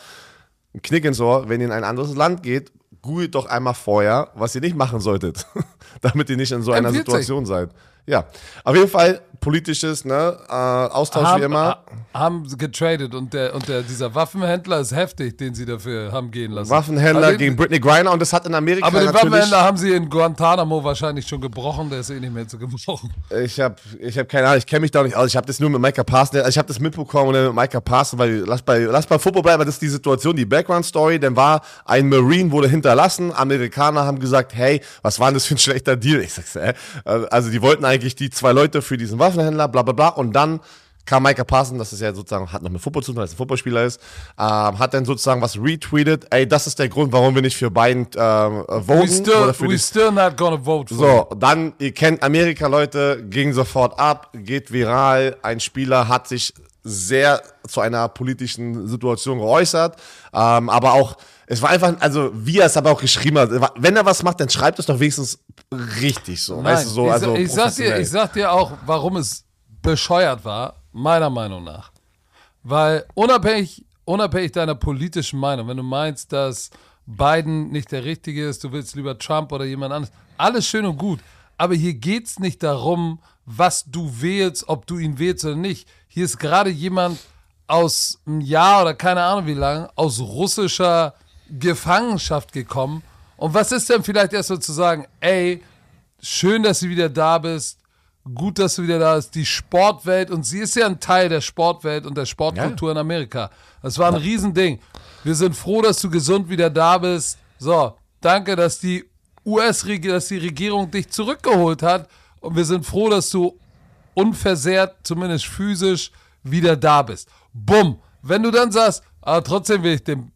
einen Knick ins Ohr, wenn ihr in ein anderes Land geht, googelt doch einmal vorher, was ihr nicht machen solltet, damit ihr nicht in so einer Situation seid. Ja, auf jeden Fall politisches ne, äh, Austausch haben, wie immer. Haben getradet und, der, und der, dieser Waffenhändler ist heftig, den sie dafür haben gehen lassen. Waffenhändler also, gegen Britney Griner und das hat in Amerika Aber den Waffenhändler haben sie in Guantanamo wahrscheinlich schon gebrochen, der ist eh nicht mehr zu gebrochen. Ich habe ich hab keine Ahnung, ich kenne mich da nicht aus. Ich habe das nur mit Micah Parsons, ich habe das mitbekommen mit Micah Parsons, weil lass bei, lass bei Football bleiben, das ist die Situation, die Background-Story, dann war ein Marine wurde hinterlassen, Amerikaner haben gesagt, hey, was war denn das für ein schlechter Deal. Ich sag's, äh, also die wollten eigentlich die zwei Leute für diesen Waffenhändler, bla bla bla. Und dann kam Micah Parson, das ist ja sozusagen, hat noch mit Football zu tun, weil er ein Footballspieler ist, ähm, hat dann sozusagen was retweetet, ey, das ist der Grund, warum wir nicht für Biden ähm, voten. We still, we still not gonna vote for So, dann, ihr kennt Amerika, Leute, ging sofort ab, geht viral, ein Spieler hat sich sehr zu einer politischen Situation geäußert, ähm, aber auch, es war einfach, also wie er es aber auch geschrieben hat, wenn er was macht, dann schreibt es doch wenigstens richtig so. Nein, weißt du, so ich, also ich, sag dir, ich sag dir auch, warum es bescheuert war, meiner Meinung nach. Weil unabhängig, unabhängig deiner politischen Meinung, wenn du meinst, dass Biden nicht der Richtige ist, du willst lieber Trump oder jemand anderes, alles schön und gut. Aber hier geht es nicht darum, was du wählst, ob du ihn wählst oder nicht. Hier ist gerade jemand aus einem Jahr oder keine Ahnung wie lange aus russischer Gefangenschaft gekommen. Und was ist denn vielleicht erst so zu sagen, ey, schön, dass du wieder da bist, gut, dass du wieder da bist. Die Sportwelt, und sie ist ja ein Teil der Sportwelt und der Sportkultur ja. in Amerika. Das war ein. Riesending. Wir sind froh, dass du gesund wieder da bist. So, danke, dass die US-Regierung, dass die Regierung dich zurückgeholt hat. Und wir sind froh, dass du unversehrt, zumindest physisch, wieder da bist. Bumm. Wenn du dann sagst, aber trotzdem will ich den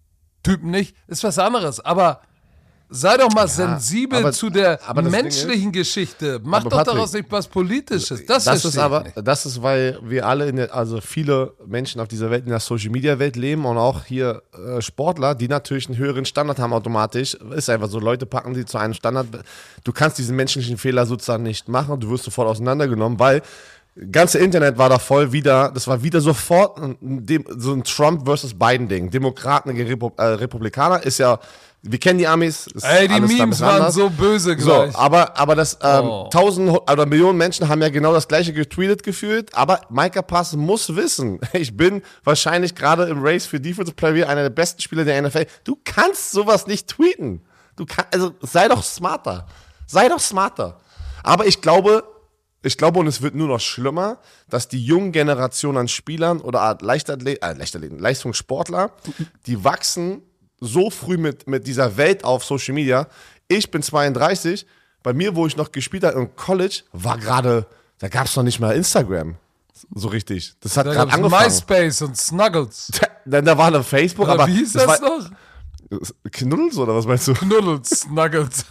Typen nicht, ist was anderes. Aber Sei doch mal ja, sensibel aber, zu der menschlichen ist, Geschichte. Mach doch Patrick, daraus nicht was Politisches. Das, das ist aber, nicht. das ist, weil wir alle in der, also viele Menschen auf dieser Welt in der Social Media Welt leben und auch hier äh, Sportler, die natürlich einen höheren Standard haben automatisch. Ist einfach so, Leute packen die zu einem Standard. Du kannst diesen menschlichen Fehler sozusagen nicht machen. Du wirst sofort auseinandergenommen, weil ganze Internet war da voll wieder, das war wieder sofort ein, so ein Trump versus Biden Ding. Demokraten gegen Repu äh, Republikaner ist ja wir kennen die Amis. Ey, die Memes waren so böse gleich. So, aber, aber das ähm, oh. tausend oder Millionen Menschen haben ja genau das gleiche getweetet gefühlt. Aber Micah Pass muss wissen, ich bin wahrscheinlich gerade im Race für Defensive Player einer der besten Spieler der NFL. Du kannst sowas nicht tweeten. Du kannst, also sei doch smarter. Sei doch smarter. Aber ich glaube, ich glaube, und es wird nur noch schlimmer, dass die jungen Generation an Spielern oder Art Leichtathleten, äh, Leichtathleten, Leistungssportler, die wachsen so früh mit, mit dieser Welt auf Social Media. Ich bin 32. Bei mir, wo ich noch gespielt habe im College, war gerade, da gab es noch nicht mal Instagram. So richtig. Das hat gerade angefangen. MySpace und Snuggles. Dann da war noch Facebook, oder aber. Wie hieß das, das noch? Knuddels oder was meinst du? Knuddels, Snuggles.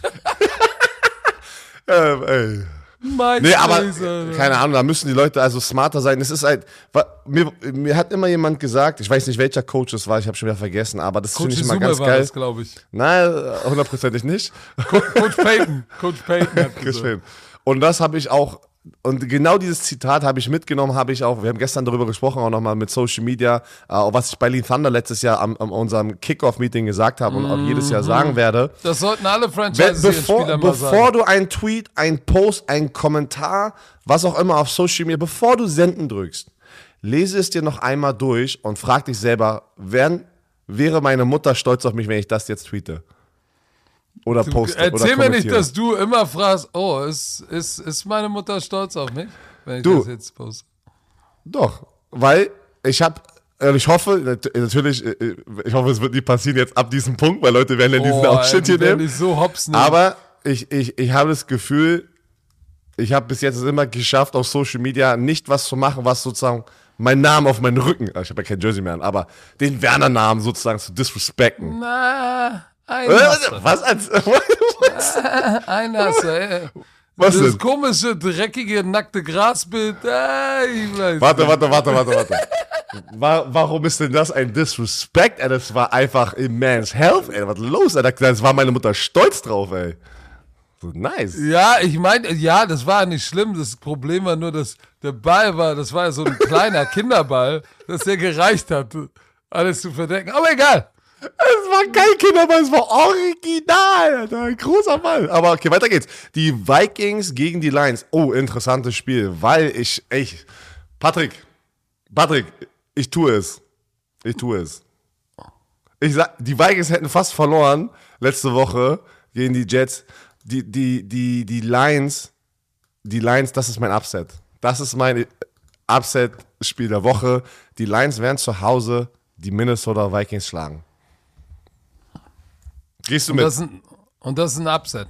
ähm, ey. Mein nee, aber keine Ahnung, da müssen die Leute also smarter sein. Es ist halt, mir, mir hat immer jemand gesagt, ich weiß nicht, welcher Coach es war, ich habe schon wieder vergessen, aber das finde ich immer ganz war geil. glaube ich. Nein, hundertprozentig nicht. Coach Payton, Coach Payton hat gesagt. Und das habe ich auch und genau dieses Zitat habe ich mitgenommen, habe ich auch, wir haben gestern darüber gesprochen, auch nochmal mit Social Media, äh, was ich bei Lean Thunder letztes Jahr am, am unserem Kickoff-Meeting gesagt habe und auch jedes Jahr mhm. sagen werde. Das sollten alle Franchise-Spieler mal sagen. Bevor du einen Tweet, einen Post, einen Kommentar, was auch immer auf Social Media, bevor du senden drückst, lese es dir noch einmal durch und frag dich selber, wären, wäre meine Mutter stolz auf mich, wenn ich das jetzt tweete? Oder poste. Erzähl oder mir nicht, dass du immer fragst, oh, ist, ist, ist meine Mutter stolz auf mich, wenn ich du, das jetzt poste? Doch, weil ich habe äh, ich hoffe, natürlich, äh, ich hoffe, es wird nicht passieren jetzt ab diesem Punkt, weil Leute werden ja diesen oh, Abschnitt hier nehmen. So hops nehmen. Aber ich, ich, ich habe das Gefühl, ich habe bis jetzt immer geschafft, auf Social Media nicht was zu machen, was sozusagen meinen Namen auf meinen Rücken, ich habe ja kein Jersey mehr an, aber den Werner-Namen sozusagen zu disrespekten. Na. Ein Was als. Ein Hasser, Was das denn? komische, dreckige, nackte Grasbild. Äh, ich weiß warte, warte, warte, warte, warte. Warum ist denn das ein Disrespect? Ey, das war einfach immens health, ey. Was ist los, ey? Das war meine Mutter stolz drauf, ey. So nice. Ja, ich meine, ja, das war nicht schlimm. Das Problem war nur, dass der Ball war, das war ja so ein kleiner Kinderball, dass der gereicht hat, alles zu verdecken. Aber egal. Es war kein Kinderball, es war original. Alter. Ein großer Ball. Aber okay, weiter geht's. Die Vikings gegen die Lions. Oh, interessantes Spiel, weil ich, ich, Patrick, Patrick, ich tue es. Ich tue es. Ich sag, die Vikings hätten fast verloren letzte Woche gegen die Jets. Die, die, die, die Lions, die Lions, das ist mein Upset. Das ist mein Upset-Spiel der Woche. Die Lions werden zu Hause die Minnesota Vikings schlagen. Gehst du und mit? Das ein, und das ist ein Upset.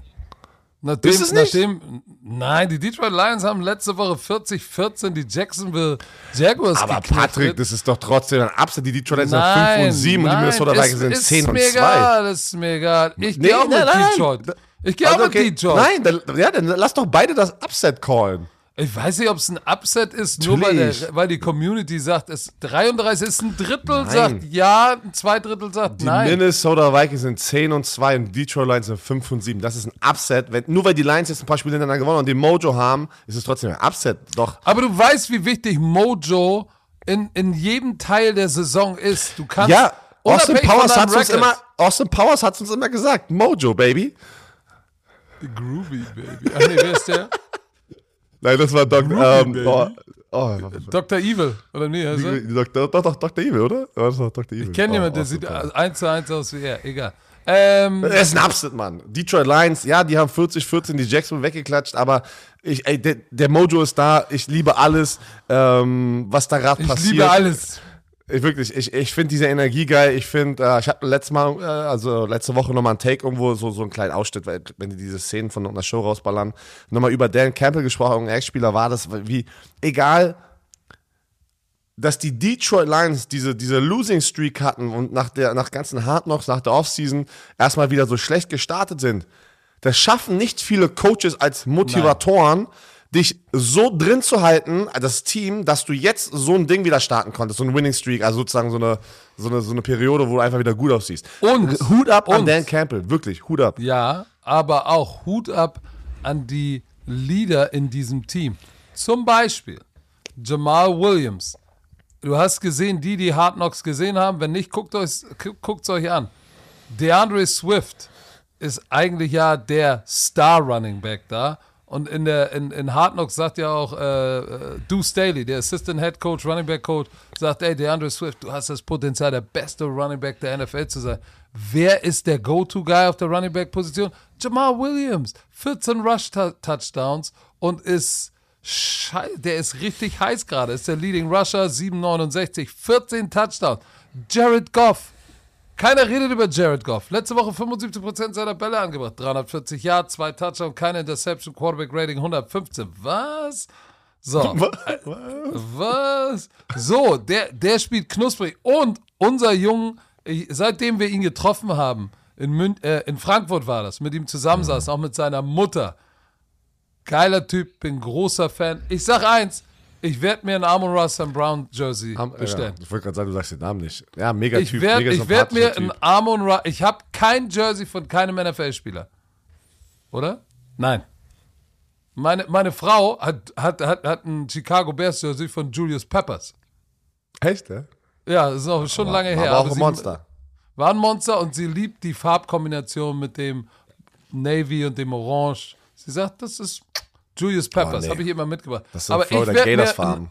Nachdem, Ist es nicht? Nachdem, nein, die Detroit Lions haben letzte Woche 40-14 die Jacksonville Jaguars Aber. Patrick, das ist doch trotzdem ein Upset. Die Detroit Lions sind 5 Nein, und 7 und die nein, Minnesota ist- Vikings sind ist 10 und mir 2. egal, ist mir egal. Ich Nee, gehe auch nein, mit nein. Detroit. Ich gehe auch Also, mit okay. Detroit. Nein, dann, ja, dann lass doch beide das Upset callen. Ich weiß nicht, ob es ein Upset ist, nur weil, der, weil die Community sagt, es 33 ist ein Drittel, Nein. sagt ja, ein Zweidrittel sagt Die nein. Minnesota Vikings sind 10 und 2 und die Detroit Lions sind 5 und 7. Das ist ein Upset. Wenn, nur weil die Lions jetzt ein paar Spiele hintereinander gewonnen und den Mojo haben, ist es trotzdem ein Upset. Doch. Aber du weißt, wie wichtig Mojo in, in jedem Teil der Saison ist. Du kannst Ja, Austin Powers, hat's uns immer, Austin Powers hat uns immer gesagt. Mojo, Baby. Groovy, Baby. Ach nee, wer ist der? Nein, das war Doc, ähm, Baby. oh, oh, Dr. Evil, oder nee? er? Dr. Doch, doch, Dr. Evil, oder? Ja, das war Dr. Evil. Ich kenne Oh, jemanden, der Austin sieht Powers. eins zu eins aus wie er. Egal. Ähm, Er ist ein Upset, Mann. Detroit Lions, ja, die haben 40-14 die Jacksonville weggeklatscht, aber ich, ey, der, der Mojo ist da. Ich liebe alles, ähm, was da gerade ich passiert. liebe alles. Ich, wirklich, ich, ich finde diese Energie geil. Ich finde, äh, ich habe letztes Mal, äh, also letzte Woche nochmal einen Take irgendwo, so, so einen kleinen Ausschnitt, weil, wenn die diese Szenen von einer Show rausballern, nochmal über Dan Campbell gesprochen, ein Ex-Spieler war das, wie, egal, dass die Detroit Lions diese, diese Losing Streak hatten und nach der, nach ganzen Hard Knocks, nach der Offseason erstmal wieder so schlecht gestartet sind. Das schaffen nicht viele Coaches als Motivatoren, dich so drin zu halten, das Team, dass du jetzt so ein Ding wieder starten konntest, so ein Winning Streak, also sozusagen so eine, so eine, so eine Periode, wo du einfach wieder gut aussiehst. Und- Hut ab an und- Dan Campbell, wirklich, Hut ab. Ja, aber auch Hut ab an die Leader in diesem Team. Zum Beispiel Jamal Williams. Du hast gesehen, die, die Hard Knocks gesehen haben, wenn nicht, guckt es guckt's euch an. DeAndre Swift ist eigentlich ja der Star Running Back da. Und in, der, in, in Hard Knocks sagt ja auch äh, äh, Deuce Staley, der Assistant Head Coach, Running Back Coach, sagt, ey, DeAndre Swift, du hast das Potenzial, der beste Running Back der NFL zu sein. Wer ist der Go-To-Guy auf der Running Back Position? Jamal Williams. 14 Rush-Touchdowns und ist der ist richtig heiß gerade. Ist der Leading Rusher, 7,69, 14 Touchdowns. Jared Goff, keiner redet über Jared Goff. Letzte Woche 75% seiner Bälle angebracht. 340 Yards, zwei Touchdowns, keine Interception, Quarterback Rating 115. Was? So. Was? So, der, der spielt knusprig. Und unser Jungen, ich- seitdem wir ihn getroffen haben, in, Mün äh, in Frankfurt war das, mit ihm zusammensaß, auch mit seiner Mutter. Geiler Typ, bin großer Fan. Ich sag eins, ich werde mir ein Amon Russell Brown Jersey Am- bestellen. Ja, ich wollte gerade sagen, du sagst den Namen nicht. Ja, mega Ich Typ, werde ich werd mir sympathischer ein Typ. Amon Ra Ich habe kein Jersey von keinem NFL-Spieler. Oder? Nein. Meine, meine Frau hat, hat, hat, hat ein Chicago Bears Jersey von Julius Peppers. Echt, ja? Ja, das ist auch schon lange her. Aber auch ein sie- Monster. War ein Monster und sie liebt die Farbkombination mit dem Navy und dem Orange. Sie sagt, das ist Julius Peppers. Oh, nee. Habe ich immer mitgebracht. Das sind Aber ich Florida werde mir, Gators ein- Farben.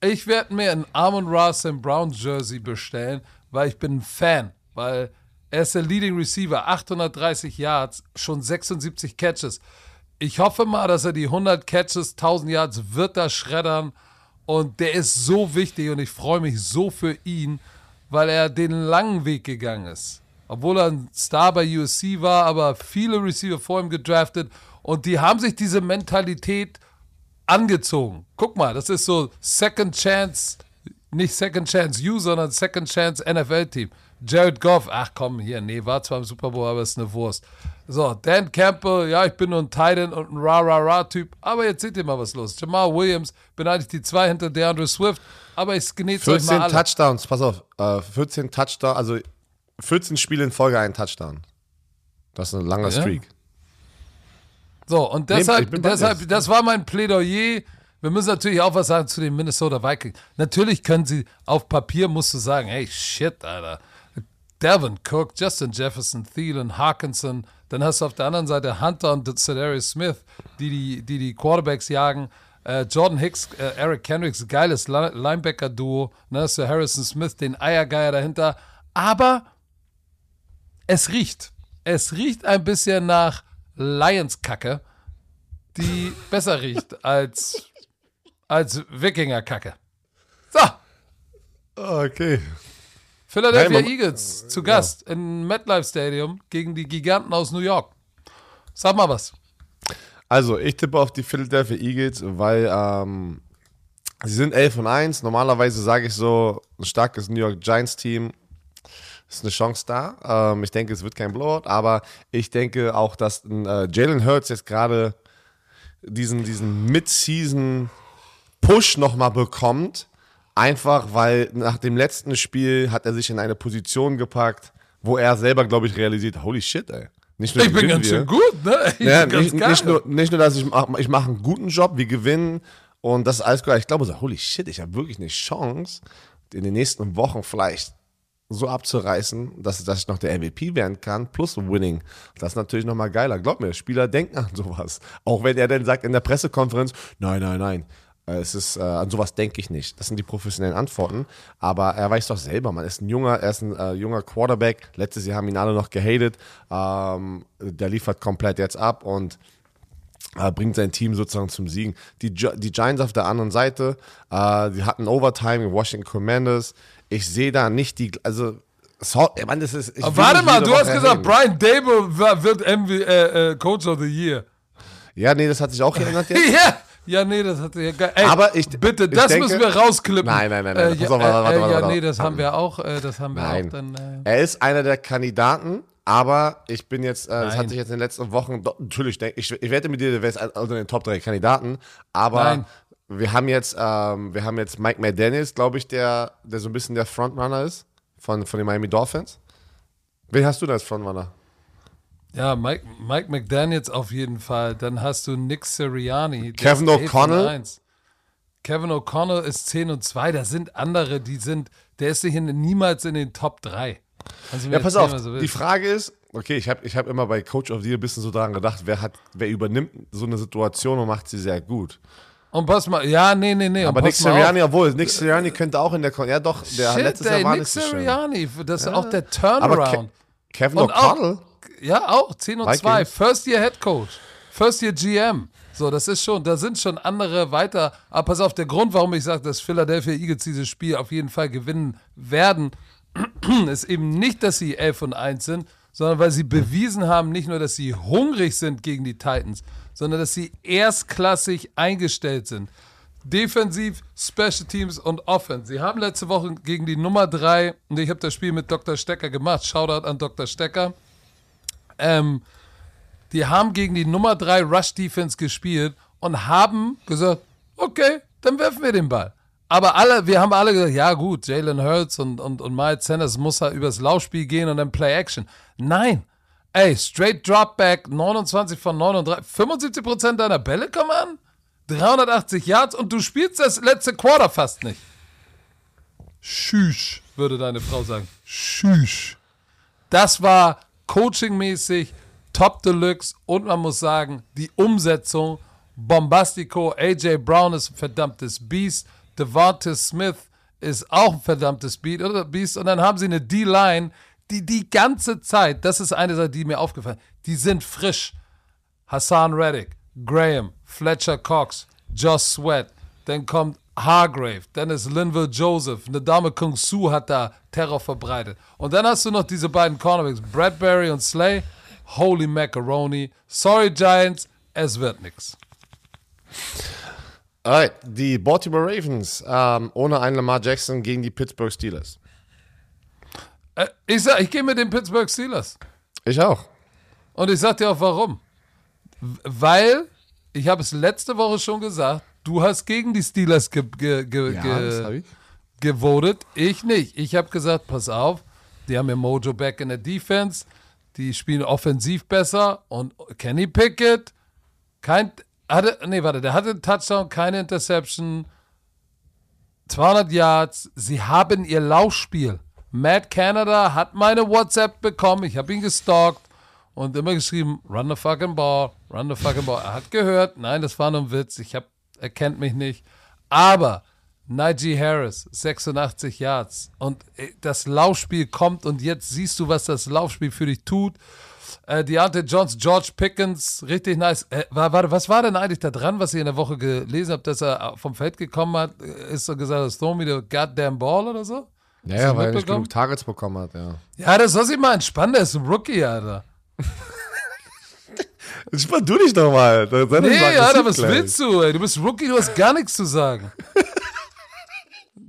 ich werd mir ein Amon Ross Brown Jersey bestellen, weil ich bin ein Fan. Weil er ist der Leading Receiver, 830 Yards, schon 76 Catches. Ich hoffe mal, dass er die 100 Catches, 1000 Yards wird er schreddern. Und der ist so wichtig und ich freue mich so für ihn, weil er den langen Weg gegangen ist. Obwohl er ein Star bei USC war, aber viele Receiver vor ihm gedraftet. Und die haben sich diese Mentalität angezogen. Guck mal, das ist so Second Chance, nicht Second Chance You, sondern Second Chance NFL-Team. Jared Goff, ach komm, hier, nee, war zwar im Super Bowl, aber ist eine Wurst. So, Dan Campbell, ja, ich bin nur ein Titan und ein Ra-Ra-Ra-Typ, aber jetzt seht ihr mal, was los. Jamal Williams, bin eigentlich die zwei hinter DeAndre Swift, aber ich genieße euch 14 mal alle. Touchdowns, pass auf, äh, 14 Touchdowns, also 14 Spiele in Folge ein Touchdown. Das ist ein langer Ja. Streak. So, und deshalb, dir. deshalb, das war mein Plädoyer. Wir müssen natürlich auch was sagen zu den Minnesota Vikings. Natürlich können sie, auf Papier musst du sagen, hey, shit, Alter. Devin Cook, Justin Jefferson, Thielen, Hawkinson, dann hast du auf der anderen Seite Hunter und Cedarius Smith, die die, die, die Quarterbacks jagen. Äh, Jordan Hicks, äh, Eric Kendricks, geiles Li- Linebacker-Duo. Ne, Sir Harrison Smith, den Eiergeier dahinter. Aber es riecht. Es riecht ein bisschen nach Lions-Kacke, die besser riecht als, als Wikinger-Kacke. So, Okay. Philadelphia Nein, Eagles zu Gast im MetLife Stadium gegen die Giganten aus New York. Sag mal was. Also, ich tippe auf die Philadelphia Eagles, weil ähm, sie sind 11 und 1. Normalerweise sage ich so, ein starkes New York Giants Team ist eine Chance da. Ähm, ich denke, es wird kein Blowout, aber ich denke auch, dass äh, Jalen Hurts jetzt gerade diesen, diesen Mid-Season-Push nochmal bekommt. Einfach, weil nach dem letzten Spiel hat er sich in eine Position gepackt, wo er selber, glaube ich, realisiert, holy shit, ey. Nicht nur ich bin ganz wir. schön gut, ne? Ich ja, nicht, nicht, nur, nicht nur, dass ich mache, ich mache einen guten Job, wir gewinnen und das ist alles gut. Ich glaube so, holy shit, ich habe wirklich eine Chance, in den nächsten Wochen vielleicht so abzureißen, dass, dass ich noch der MVP werden kann, plus Winning. Das ist natürlich nochmal geiler. Glaub mir, Spieler denken an sowas. Auch wenn er dann sagt in der Pressekonferenz, nein, nein, nein, äh, es ist, äh, an sowas denke ich nicht. Das sind die professionellen Antworten. Aber er weiß doch selber, man ist ein junger, er ist ein äh, junger Quarterback. Letztes Jahr haben ihn alle noch gehatet. Ähm, der liefert komplett jetzt ab und äh, bringt sein Team sozusagen zum Siegen. Die, die Giants auf der anderen Seite, äh, die hatten Overtime in Washington Commanders. Ich sehe da nicht die, also so, Mann, das ist, warte mal, du hast gesagt, Brian Dable wird MV, äh, äh, Coach of the Year. Ja, nee, das hat sich auch geändert jetzt. ja. Ja, nee, das hat ja geil. Aber ich bitte, ich das denke, müssen wir rausklippen. Nein, nein, nein, nein. Äh, ja, auf, warte, warte, warte, ja, nee, das haben wir auch, äh, das haben wir nein. auch dann. Äh er ist einer der Kandidaten, aber ich bin jetzt, äh, das hat sich jetzt in den letzten Wochen, natürlich, ich, ich wette mit dir, du wärst unter den Top 3 Kandidaten, aber nein. Wir haben jetzt, ähm, wir haben jetzt Mike McDaniels, glaube ich, der, der so ein bisschen der Frontrunner ist von, von den Miami Dolphins. Wen hast du da als Frontrunner? Ja, Mike, Mike McDaniels auf jeden Fall. Dann hast du Nick Sirianni. Kevin O'Connell. Kevin O'Connell ist 10 und 2. Da sind andere, die sind, der ist sicher niemals in den Top 3. Ja, pass auf. So die Frage ist, okay, ich habe ich hab immer bei Coach of the Year ein bisschen so daran gedacht, wer, hat, wer übernimmt so eine Situation und macht sie sehr gut. Und pass mal, ja, nee, nee, nee. Aber Nick Sirianni, obwohl, Nick Sirianni könnte auch in der, Kon ja doch, der Shit, letztes ey, Jahr war Nick Sirianni, das ist ja. auch der Turnaround. Aber Ke Kevin O'Connell? Ja, auch 10 und 2. First Year Head Coach. First Year GM. So, das ist schon, da sind schon andere weiter. Aber pass auf, der Grund, warum ich sage, dass Philadelphia Eagles dieses Spiel auf jeden Fall gewinnen werden, ist eben nicht, dass sie 11 und 1 sind, sondern weil sie bewiesen haben, nicht nur, dass sie hungrig sind gegen die Titans, sondern dass sie erstklassig eingestellt sind. Defensiv, Special Teams und Offense. Sie haben letzte Woche gegen die Nummer 3, und ich habe das Spiel mit Dr. Stecker gemacht, Shoutout an Dr. Stecker, ähm, die haben gegen die Nummer 3 Rush Defense gespielt und haben gesagt, okay, dann werfen wir den Ball. Aber alle, wir haben alle gesagt, ja gut, Jalen Hurts und, und, und Miles Sanders muss halt übers Laufspiel gehen und dann Play Action. Nein. Ey, straight Dropback, 29 von 39, 75% deiner Bälle kommen an, 380 Yards und du spielst das letzte Quarter fast nicht. Schüsch, würde deine Frau sagen. Schüsch. Das war coachingmäßig Top Deluxe und man muss sagen, die Umsetzung Bombastico, AJ Brown ist ein verdammtes Beast, Devonta Smith ist auch ein verdammtes Beast und dann haben sie eine D-Line, die die ganze Zeit, das ist eine Sache, die mir aufgefallen die sind frisch. Hassan Reddick, Graham, Fletcher Cox, Josh Sweat, dann kommt Hargrave, dann ist Linville Joseph, eine Dame Kung Su hat da Terror verbreitet. Und dann hast du noch diese beiden Cornerbacks, Bradbury und Slay. Holy Macaroni. Sorry Giants, es wird nix. Alright, die Baltimore Ravens ähm, ohne einen Lamar Jackson gegen die Pittsburgh Steelers. Äh, ich sag, ich gehe mit den Pittsburgh Steelers. Ich auch. Und ich sag dir auch warum. Weil, ich habe es letzte Woche schon gesagt, Du hast gegen die Steelers ge ge ge ja, ge gewotet, ich nicht. Ich habe gesagt, pass auf, die haben ja Mojo back in der Defense, die spielen offensiv besser und Kenny Pickett, kein, hatte, nee, warte, der hatte einen Touchdown, keine Interception, 200 Yards, sie haben ihr Laufspiel. Matt Canada hat meine WhatsApp bekommen, ich habe ihn gestalkt und immer geschrieben, run the fucking ball, run the fucking ball. Er hat gehört, nein, das war nur ein Witz, ich habe er kennt mich nicht. Aber Najee Harris, 86 Yards. Und äh, das Laufspiel kommt und jetzt siehst du, was das Laufspiel für dich tut. Äh, Deontay Jones, George Pickens, richtig nice. Äh, war, was war denn eigentlich da dran, was ihr in der Woche gelesen habt, dass er vom Feld gekommen hat? Äh, ist so gesagt, throw me the goddamn ball oder so? Ja, weil er nicht genug Targets bekommen hat, ja. Ja, das soll sich mal entspannen, der ist ein Rookie, Alter. Spann du dich doch mal. Nee, Alter, was gleich. willst du, ey? Du bist Rookie, du hast gar nichts zu sagen.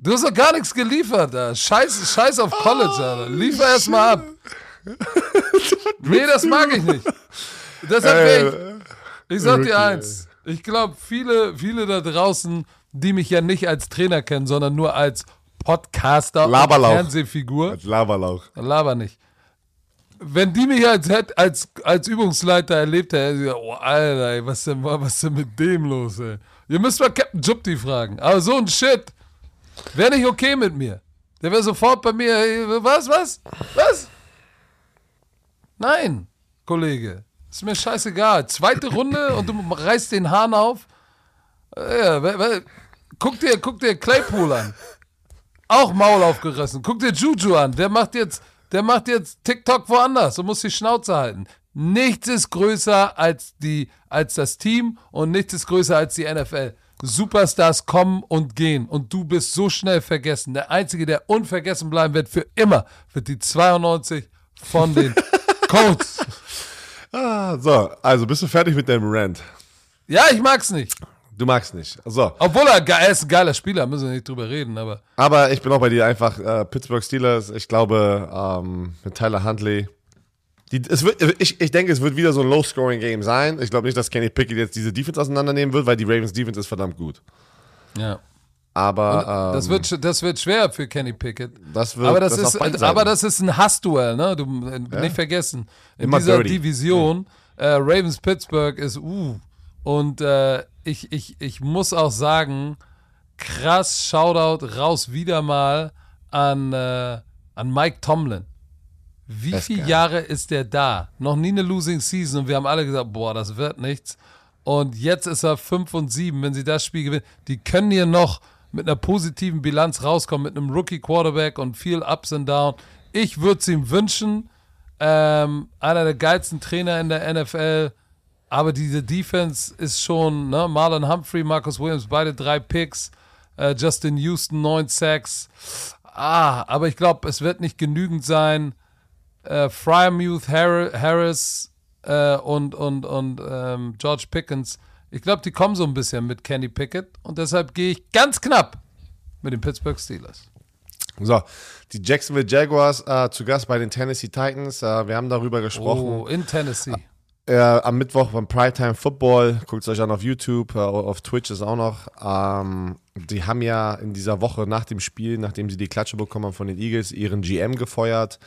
Du hast doch gar nichts geliefert, Alter. Scheiß, scheiß auf College, Alter. Liefer oh, erst mal ab. nee, das mag ich nicht. Deshalb, äh, ich, ich sag dir eins. Ich glaube, viele, viele da draußen, die mich ja nicht als Trainer kennen, sondern nur als Podcaster Laberlauch. und Fernsehfigur. Als Laberlauch. Laber nicht. Wenn die mich als, als, als Übungsleiter erlebt hätten, oh, Alter, ey, was denn, was denn mit dem los, ey? Ihr müsst mal Captain Jupti fragen. Aber so ein Shit wäre nicht okay mit mir. Der wäre sofort bei mir, was, was, was? Nein, Kollege. Ist mir scheißegal. Zweite Runde und du reißt den Hahn auf. Ja, guck dir, guck dir Claypool an. Auch Maul aufgerissen. Guck dir Juju an. Der macht jetzt, der macht jetzt TikTok woanders und muss die Schnauze halten. Nichts ist größer als die, als das Team und nichts ist größer als die NFL. Superstars kommen und gehen und du bist so schnell vergessen. Der einzige, der unvergessen bleiben wird für immer, wird die 92 von den Colts. Ah, so, also bist du fertig mit deinem Rant? Ja, ich mag's nicht. Du magst nicht. So. Obwohl er, er ist ein geiler Spieler, müssen wir nicht drüber reden, aber. Aber ich bin auch bei dir einfach äh, Pittsburgh Steelers. Ich glaube, ähm, mit Tyler Huntley. Die, es wird, ich, ich denke, es wird wieder so ein Low-Scoring-Game sein. Ich glaube nicht, dass Kenny Pickett jetzt diese Defense auseinandernehmen wird, weil die Ravens Defense ist verdammt gut. Ja. Aber ähm, das, wird, das wird schwer für Kenny Pickett. Das wird, aber das, das ist, aber das ist ein Hassduell, ne? Du ja? nicht vergessen. In Immer dieser dirty. Division äh, Ravens Pittsburgh ist uh und äh, ich, ich, ich muss auch sagen, krass Shoutout raus wieder mal an, äh, an Mike Tomlin. Wie viele Jahre ist der da? Noch nie eine Losing Season und wir haben alle gesagt, boah, das wird nichts. Und jetzt ist er 5 und 7, wenn sie das Spiel gewinnen. Die können hier noch mit einer positiven Bilanz rauskommen, mit einem Rookie-Quarterback und viel Ups and Downs. Ich würde es ihm wünschen. Ähm, einer der geilsten Trainer in der NFL. Aber diese Defense ist schon, ne? Marlon Humphrey, Marcus Williams, beide drei Picks. Äh, Justin Houston, neun Sacks. Ah, aber ich glaube, es wird nicht genügend sein. Äh, Fryermuth, Harris äh, und, und, und ähm, George Pickens ich glaube, die kommen so ein bisschen mit Kenny Pickett und deshalb gehe ich ganz knapp mit den Pittsburgh Steelers. So, die Jacksonville Jaguars äh, zu Gast bei den Tennessee Titans. Äh, wir haben darüber gesprochen. Oh, in Tennessee. Äh, am Mittwoch beim Primetime Football. Guckt es euch an auf YouTube, äh, auf Twitch ist auch noch. Ähm, die haben ja in dieser Woche nach dem Spiel, nachdem sie die Klatsche bekommen haben von den Eagles, ihren GM gefeuert.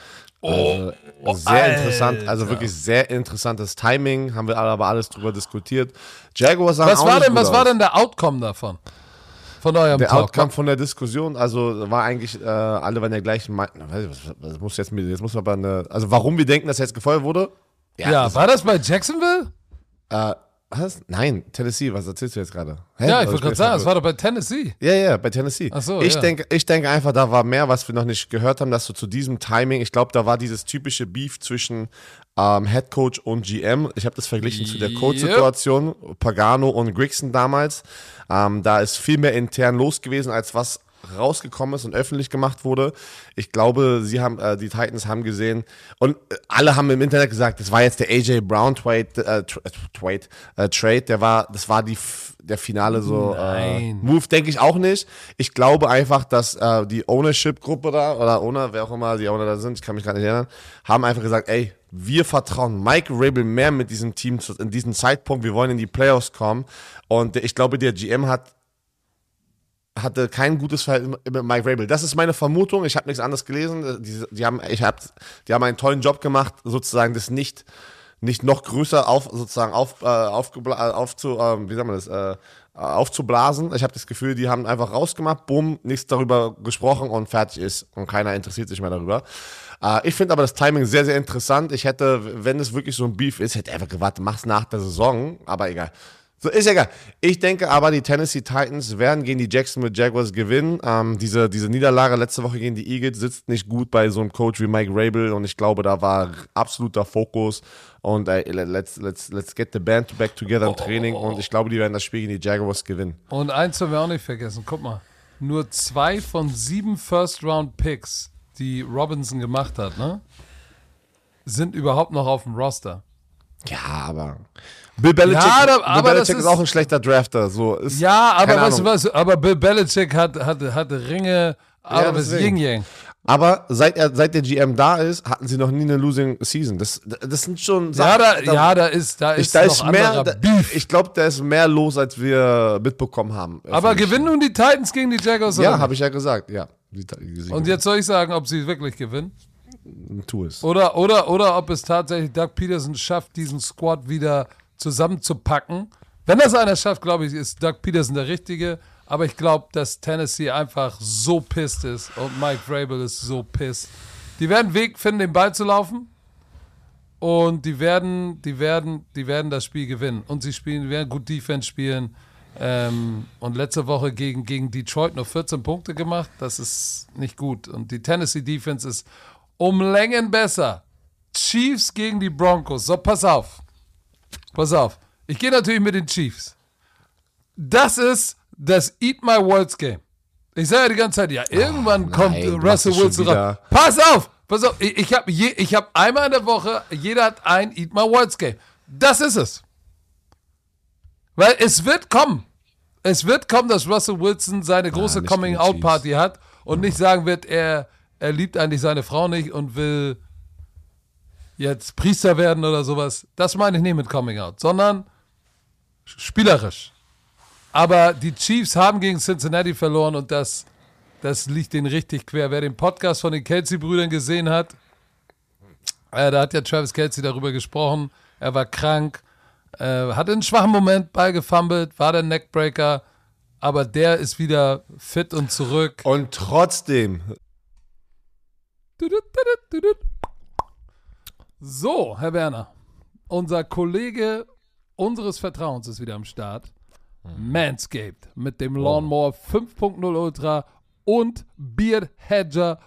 Oh, also, sehr Alter. interessant, also wirklich sehr interessantes Timing, haben wir aber alles drüber diskutiert. Jaguars was war denn, was aus. war denn der Outcome davon? Von eurem Der Talk? Outcome von der Diskussion, also war eigentlich, äh, alle waren der gleichen Meinung. Das muss jetzt, jetzt muss man aber eine, also warum wir denken, dass er jetzt gefeuert wurde? Ja, ja war das bei Jacksonville? Äh, was? Nein, Tennessee, was erzählst du jetzt gerade? Ja, ich wollte gerade sagen, es war doch bei Tennessee. Ja, ja, bei Tennessee. Ach so, ich ja. denke ich denk einfach, da war mehr, was wir noch nicht gehört haben, dass so zu diesem Timing, ich glaube, da war dieses typische Beef zwischen ähm, Head Coach und GM. Ich habe das verglichen zu der Coach-Situation, Pagano und Grigson damals. Ähm, da ist viel mehr intern los gewesen, als was rausgekommen ist und öffentlich gemacht wurde. Ich glaube, sie haben, äh, die Titans haben gesehen und äh, alle haben im Internet gesagt, das war jetzt der AJ Brown Trade, äh, Trade, äh, Trade, der war, das war die, der finale so äh, Move, denke ich auch nicht. Ich glaube einfach, dass äh, die Ownership-Gruppe da oder Owner, wer auch immer die Owner da sind, ich kann mich gerade nicht erinnern, haben einfach gesagt, ey, wir vertrauen Mike Rabel mehr mit diesem Team in diesem Zeitpunkt. Wir wollen in die Playoffs kommen. Und ich glaube, der GM hat hatte kein gutes Verhältnis mit Mike Rabel. Das ist meine Vermutung. Ich habe nichts anderes gelesen. Die, die, haben, ich hab, die haben einen tollen Job gemacht, sozusagen das nicht, nicht noch größer auf, sozusagen auf, äh, auf, auf äh, wie sagt man das, äh, aufzublasen. Ich habe das Gefühl, die haben einfach rausgemacht, bumm, nichts darüber gesprochen und fertig ist. Und keiner interessiert sich mehr darüber. Äh, ich finde aber das Timing sehr, sehr interessant. Ich hätte, wenn es wirklich so ein Beef ist, hätte einfach gewartet, mach's nach der Saison. Aber egal. So, ist egal. Ich denke aber, die Tennessee Titans werden gegen die Jacksonville Jaguars gewinnen. Ähm, diese, diese Niederlage letzte Woche gegen die Eagles sitzt nicht gut bei so einem Coach wie Mike Rabel und ich glaube, da war absoluter Fokus und ey, let's, let's, let's get the band back together im Training und ich glaube, die werden das Spiel gegen die Jaguars gewinnen. Und eins haben wir auch nicht vergessen. Guck mal, nur zwei von sieben First-Round-Picks, die Robinson gemacht hat, ne, sind überhaupt noch auf dem Roster. Ja, aber Bill Belichick, Ja, da- Bill aber Belichick ist, ist- auch ein schlechter Drafter. So, ist, Ja, aber weißt du was? Aber Bill Belichick hat, hat, hat Ringe, aber das deswegen. Yin Yang. Aber seit, er, seit der GM da ist, hatten sie noch nie eine Losing Season. Das, das sind schon Ja, da, Sachen, ja, da ist, da ich, ist da noch ist mehr, da, Beef. ich glaube, da ist mehr los, als wir mitbekommen haben. Aber gewinnen nun die Titans gegen die Jaguars? Ja, habe ich ja gesagt, ja. Und jetzt soll ich sagen, ob sie wirklich gewinnen? tu es. Oder, oder, oder ob es tatsächlich Doug Peterson schafft, diesen Squad wieder zusammenzupacken. Wenn das einer schafft, glaube ich, ist Doug Peterson der Richtige. Aber ich glaube, dass Tennessee einfach so pisst ist und Mike Vrabel ist so pisst. Die werden einen Weg finden, den Ball zu laufen. Und die werden, die werden, die werden das Spiel gewinnen. Und sie spielen, werden gut Defense spielen. Ähm, und letzte Woche gegen, gegen Detroit nur 14 Punkte gemacht. Das ist nicht gut. Und die Tennessee Defense ist um Längen besser. Chiefs gegen die Broncos. So, pass auf. Pass auf. Ich gehe natürlich mit den Chiefs. Das ist das Eat My Words Game. Ich sage ja die ganze Zeit, ja, irgendwann kommt nein, machst Russell Wilson raus. Pass auf, pass auf. Ich, ich habe ich hab einmal in der Woche, jeder hat ein Eat My Words Game. Das ist es. Weil es wird kommen. Es wird kommen, dass Russell Wilson seine große nicht die Coming-out-Party hat und nicht sagen wird, er, er liebt eigentlich seine Frau nicht und will jetzt Priester werden oder sowas. Das meine ich nicht mit Coming-out, sondern spielerisch. Aber die Chiefs haben gegen Cincinnati verloren und das, das liegt denen richtig quer. Wer den Podcast von den Kelsey-Brüdern gesehen hat, äh, da hat ja Travis Kelsey darüber gesprochen. Er war krank, äh, hatte einen schwachen Moment, Ball gefummelt, war der Neckbreaker, aber der ist wieder fit und zurück. Und trotzdem, So, Herr Werner, unser Kollege unseres Vertrauens ist wieder am Start. Manscaped mit dem Lawnmower 5.0 Ultra und Beard Hedger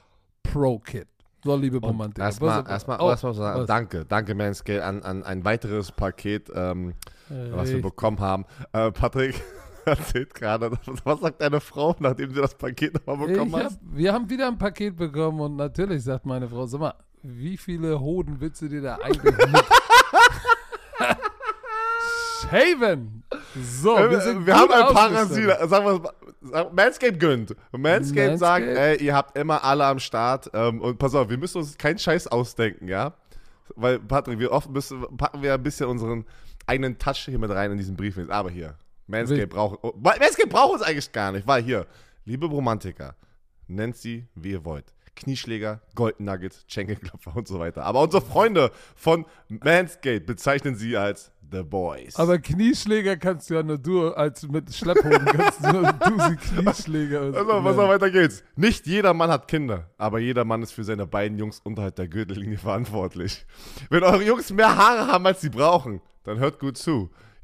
Pro Kit. So, liebe Romantik. erstmal, erstmal, oh, erstmal sagen, was? danke, danke Manscale an, an ein weiteres Paket, ähm, was wir bekommen haben. Äh, Patrick erzählt gerade, was sagt deine Frau, nachdem sie das Paket nochmal bekommen Ich hab, wir haben wieder ein Paket bekommen und natürlich sagt meine Frau, sag mal, wie viele Hoden willst du dir da eigentlich mit shaven? So, wir, sind wir haben ein. Rasierer. Sagen wir sag- Manscaped gönnt. Manscaped, Manscaped? sagt, ey, ihr habt immer alle am Start. Ähm, und pass auf, wir müssen uns keinen Scheiß ausdenken, ja? Weil, Patrick, wir oft müssen, packen wir ein bisschen unseren eigenen Touch hier mit rein in diesen Brief. Aber hier, Manscaped braucht, oh, Manscaped braucht uns eigentlich gar nicht, weil hier, liebe Romantiker, nennt sie, wie ihr wollt. Knieschläger, Golden Nuggets, Schenkelklopfer und so weiter. Aber unsere Freunde von Manscaped bezeichnen sie als The Boys. Aber Knieschläger kannst du ja nur du, als mit Schlepphoden kannst du nur du sie Knieschläger. Also, was noch weiter geht's. Nicht jeder Mann hat Kinder, aber jeder Mann ist für seine beiden Jungs unterhalb der Gürtellinie verantwortlich. Wenn eure Jungs mehr Haare haben, als sie brauchen, dann hört gut zu.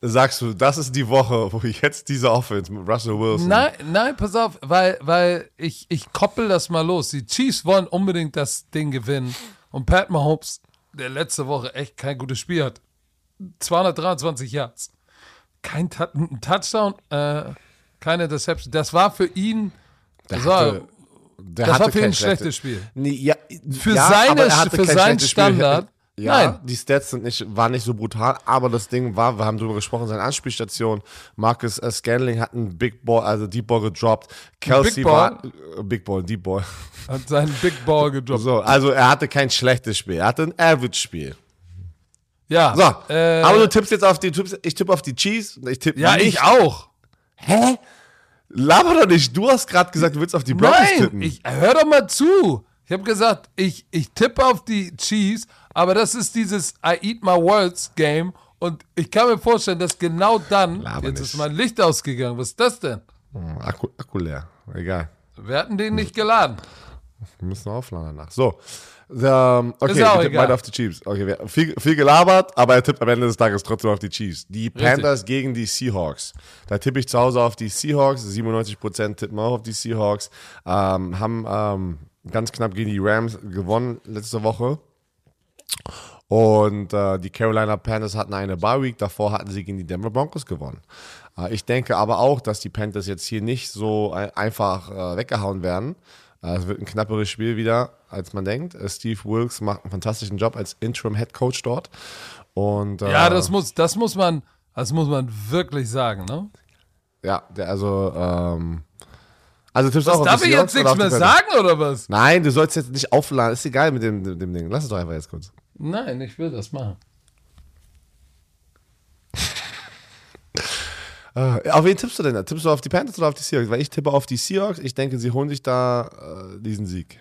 Sagst du, das ist die Woche, wo ich jetzt diese Offense mit Russell Wilson. Nein, nein, pass auf, weil, weil ich, ich koppel das mal los. Die Chiefs wollen unbedingt das Ding gewinnen. Und Pat Mahomes, der letzte Woche echt kein gutes Spiel hat. 223 Yards. Kein ein Touchdown, äh, keine Deception. Das war für ihn, Der das war, hatte- der das war für ihn ein schlechtes Spiel. Nee, ja, Für ja, seine- für seinen. Standard. Ja, Nein. die Stats sind nicht, waren nicht so brutal, aber das Ding war, wir haben darüber gesprochen, seine Anspielstation. Marcus äh, Scanling hat einen Big Ball, also Deep Ball gedroppt. Kelsey Big Ball? war äh, Big Ball, Deep Ball. Hat seinen Big Ball gedroppt. So, also er hatte kein schlechtes Spiel, er hatte ein Average-Spiel. Ja, So, äh, aber du tippst jetzt auf die, tippst, ich tippe auf die Cheese. Ich tippe ja, nicht. ich auch. Hä? Laber doch nicht. Du hast gerade gesagt, du willst auf die Broncos Nein, tippen. ich, hör doch mal zu. Ich habe gesagt, ich, ich tippe auf die Chiefs, aber das ist dieses I eat my words Game und ich kann mir vorstellen, dass genau dann, Laber jetzt nicht. ist mein Licht ausgegangen, was ist das denn? Hm, Akku, Akku leer. Egal. Wir hatten den nicht geladen. Wir müssen aufladen danach. So. Ähm, okay, tippen egal. beide auf die Chiefs. Okay, wir, viel, viel gelabert, aber er tippt am Ende des Tages trotzdem auf die Chiefs. Die Panthers gegen die Seahawks. Da tippe ich zu Hause auf die Seahawks. 97% tippen auch auf die Seahawks. Ähm, haben ähm, ganz knapp gegen die Rams gewonnen letzte Woche. Und äh, die Carolina Panthers hatten eine Bye Week, davor hatten sie gegen die Denver Broncos gewonnen. Äh, ich denke aber auch, dass die Panthers jetzt hier nicht so ein- einfach äh, weggehauen werden. Äh, es wird ein knapperes Spiel wieder, als man denkt. Äh, Steve Wilkes macht einen fantastischen Job als Interim Head Coach dort. Und, äh, Ja, das muss, das muss man, das muss man wirklich sagen, ne? ja, der, also, ähm, also tippst du Was, auch darf ich jetzt nichts mehr sagen oder was? Nein, du sollst jetzt nicht aufladen. Ist egal mit dem, dem, dem Ding. Lass es doch einfach jetzt kurz. Nein, ich will das machen. Äh, auf wen tippst du denn? da? Tippst du auf die Panthers oder auf die Seahawks? Weil ich tippe auf die Seahawks. Ich denke, sie holen sich da äh, diesen Sieg.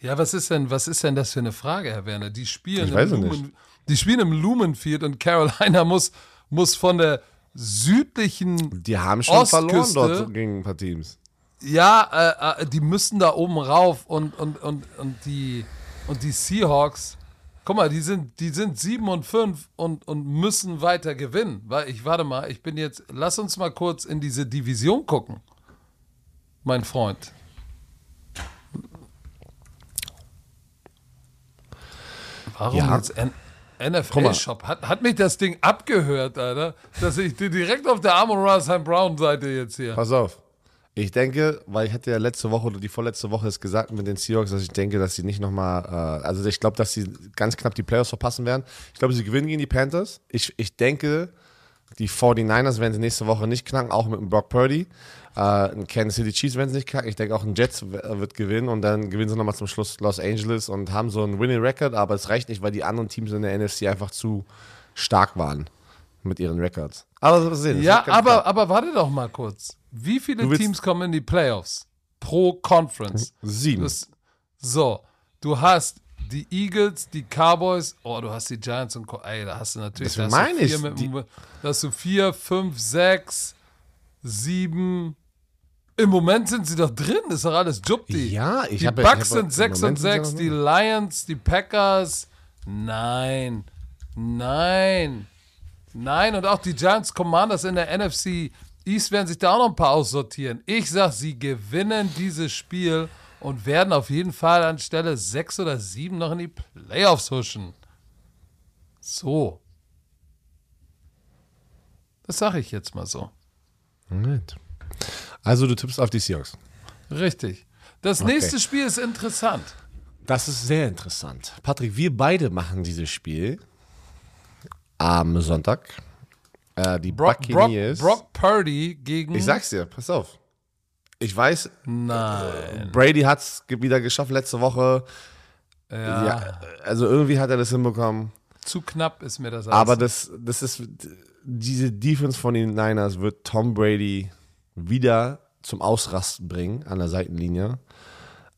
Ja, was ist denn, was ist denn das für eine Frage, Herr Werner? Die spielen, im, Lumen, die spielen im Lumenfield und Carolina muss, muss von der südlichen, Die haben schon Ostküste. verloren dort gegen ein paar Teams. Ja, äh, äh, die müssen da oben rauf und, und, und, und, die, und die Seahawks, guck mal, die sind, die sind 7 und 5 und, und müssen weiter gewinnen. Weil ich, warte mal, ich bin jetzt, lass uns mal kurz in diese Division gucken, mein Freund. Warum Ja. jetzt N Guck mal. NFL-Shop? Hat, hat mich das Ding abgehört, Alter, dass ich direkt auf der Amon Rasheim Brown-Seite jetzt hier. Pass auf. Ich denke, weil ich hatte ja letzte Woche oder die vorletzte Woche es gesagt mit den Seahawks, dass ich denke, dass sie nicht nochmal, äh, also ich glaube, dass sie ganz knapp die Playoffs verpassen werden. Ich glaube, sie gewinnen gegen die Panthers. Ich, ich denke, die 49ers werden sie nächste Woche nicht knacken, auch mit dem Brock Purdy. Äh, ein Kansas City Chiefs werden sie nicht knacken. Ich denke auch ein Jets w- wird gewinnen und dann gewinnen sie nochmal zum Schluss Los Angeles und haben so einen Winning Record, aber es reicht nicht, weil die anderen Teams in der NFC einfach zu stark waren mit ihren Records. Aber sehen. Ja, aber, aber warte doch mal kurz. Wie viele Teams kommen in die Playoffs pro Conference? Sieben. Das, so, du hast die Eagles, die Cowboys, oh, du hast die Giants und. Ey, da hast du natürlich. Das da meine ich, Mit, da hast du vier, fünf, sechs, sieben. Im Moment sind sie doch drin, ist doch alles Jupti. Ja, ich Die habe- Bucks habe- sind 6 und Moment sind sie 6, noch die. Lions, die Packers. Nein. Nein. Nein, und auch die Giants Commanders in der NFC East werden sich da auch noch ein paar aussortieren. Ich sag, sie gewinnen dieses Spiel und werden auf jeden Fall an Stelle 6 oder 7 noch in die Playoffs huschen. So. Das sage ich jetzt mal so. Moment. Also du tippst auf die Seahawks. Richtig. Das nächste Spiel ist interessant. Das ist sehr interessant. Patrick, wir beide machen dieses Spiel am Sonntag. Äh, die Brock, Brock, Buccaneers. Brock Purdy gegen. ich sag's dir, pass auf. Ich weiß, Nein. Brady hat's wieder geschafft letzte Woche. Ja. Ja, also irgendwie hat er das hinbekommen. Zu knapp ist mir das Aber alles. das, das ist, diese Defense von den Niners wird Tom Brady wieder zum Ausrasten bringen an der Seitenlinie.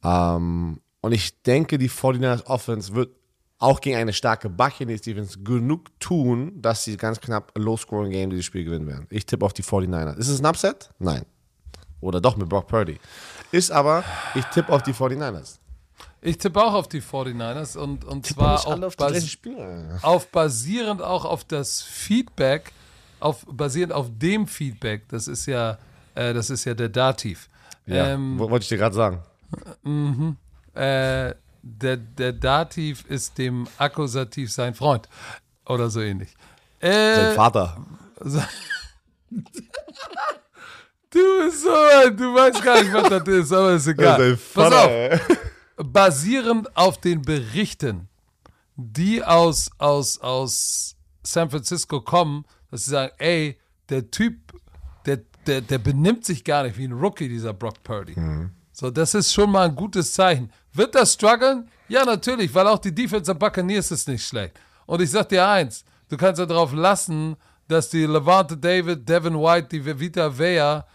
Ähm, und ich denke, die 49ers Offense wird auch gegen eine starke Buccaneers Defense genug tun, dass sie ganz knapp Low-Scoring Game dieses Spiel gewinnen werden. Ich tippe auf die 49ers. Ist es ein Upset? Nein. Oder doch mit Brock Purdy. Ist aber, ich tippe auf die 49ers. Ich tippe auch auf die 49ers und, und zwar auch bas Spieler. auf basierend auch auf das Feedback, auf, basierend auf dem Feedback, das ist ja, äh, das ist ja der Dativ. Ja, Ähm, wo- wollte ich dir gerade sagen. äh, der, der Dativ ist dem Akkusativ sein Freund. Oder so ähnlich. Sein Äh, Vater. du bist so, du weißt gar nicht, was das ist, aber ist egal. Sein Pass auf. basierend auf den Berichten, die aus, aus, aus San Francisco kommen, dass sie sagen, ey, der Typ, der, der, der benimmt sich gar nicht wie ein Rookie, dieser Brock Purdy. So, das ist schon mal ein gutes Zeichen. Wird das strugglen? Ja, natürlich, weil auch die Defense der Buccaneers ist nicht schlecht. Und ich sag dir eins, du kannst ja darauf lassen, dass die Levante David, Devin White, die Vita Vea,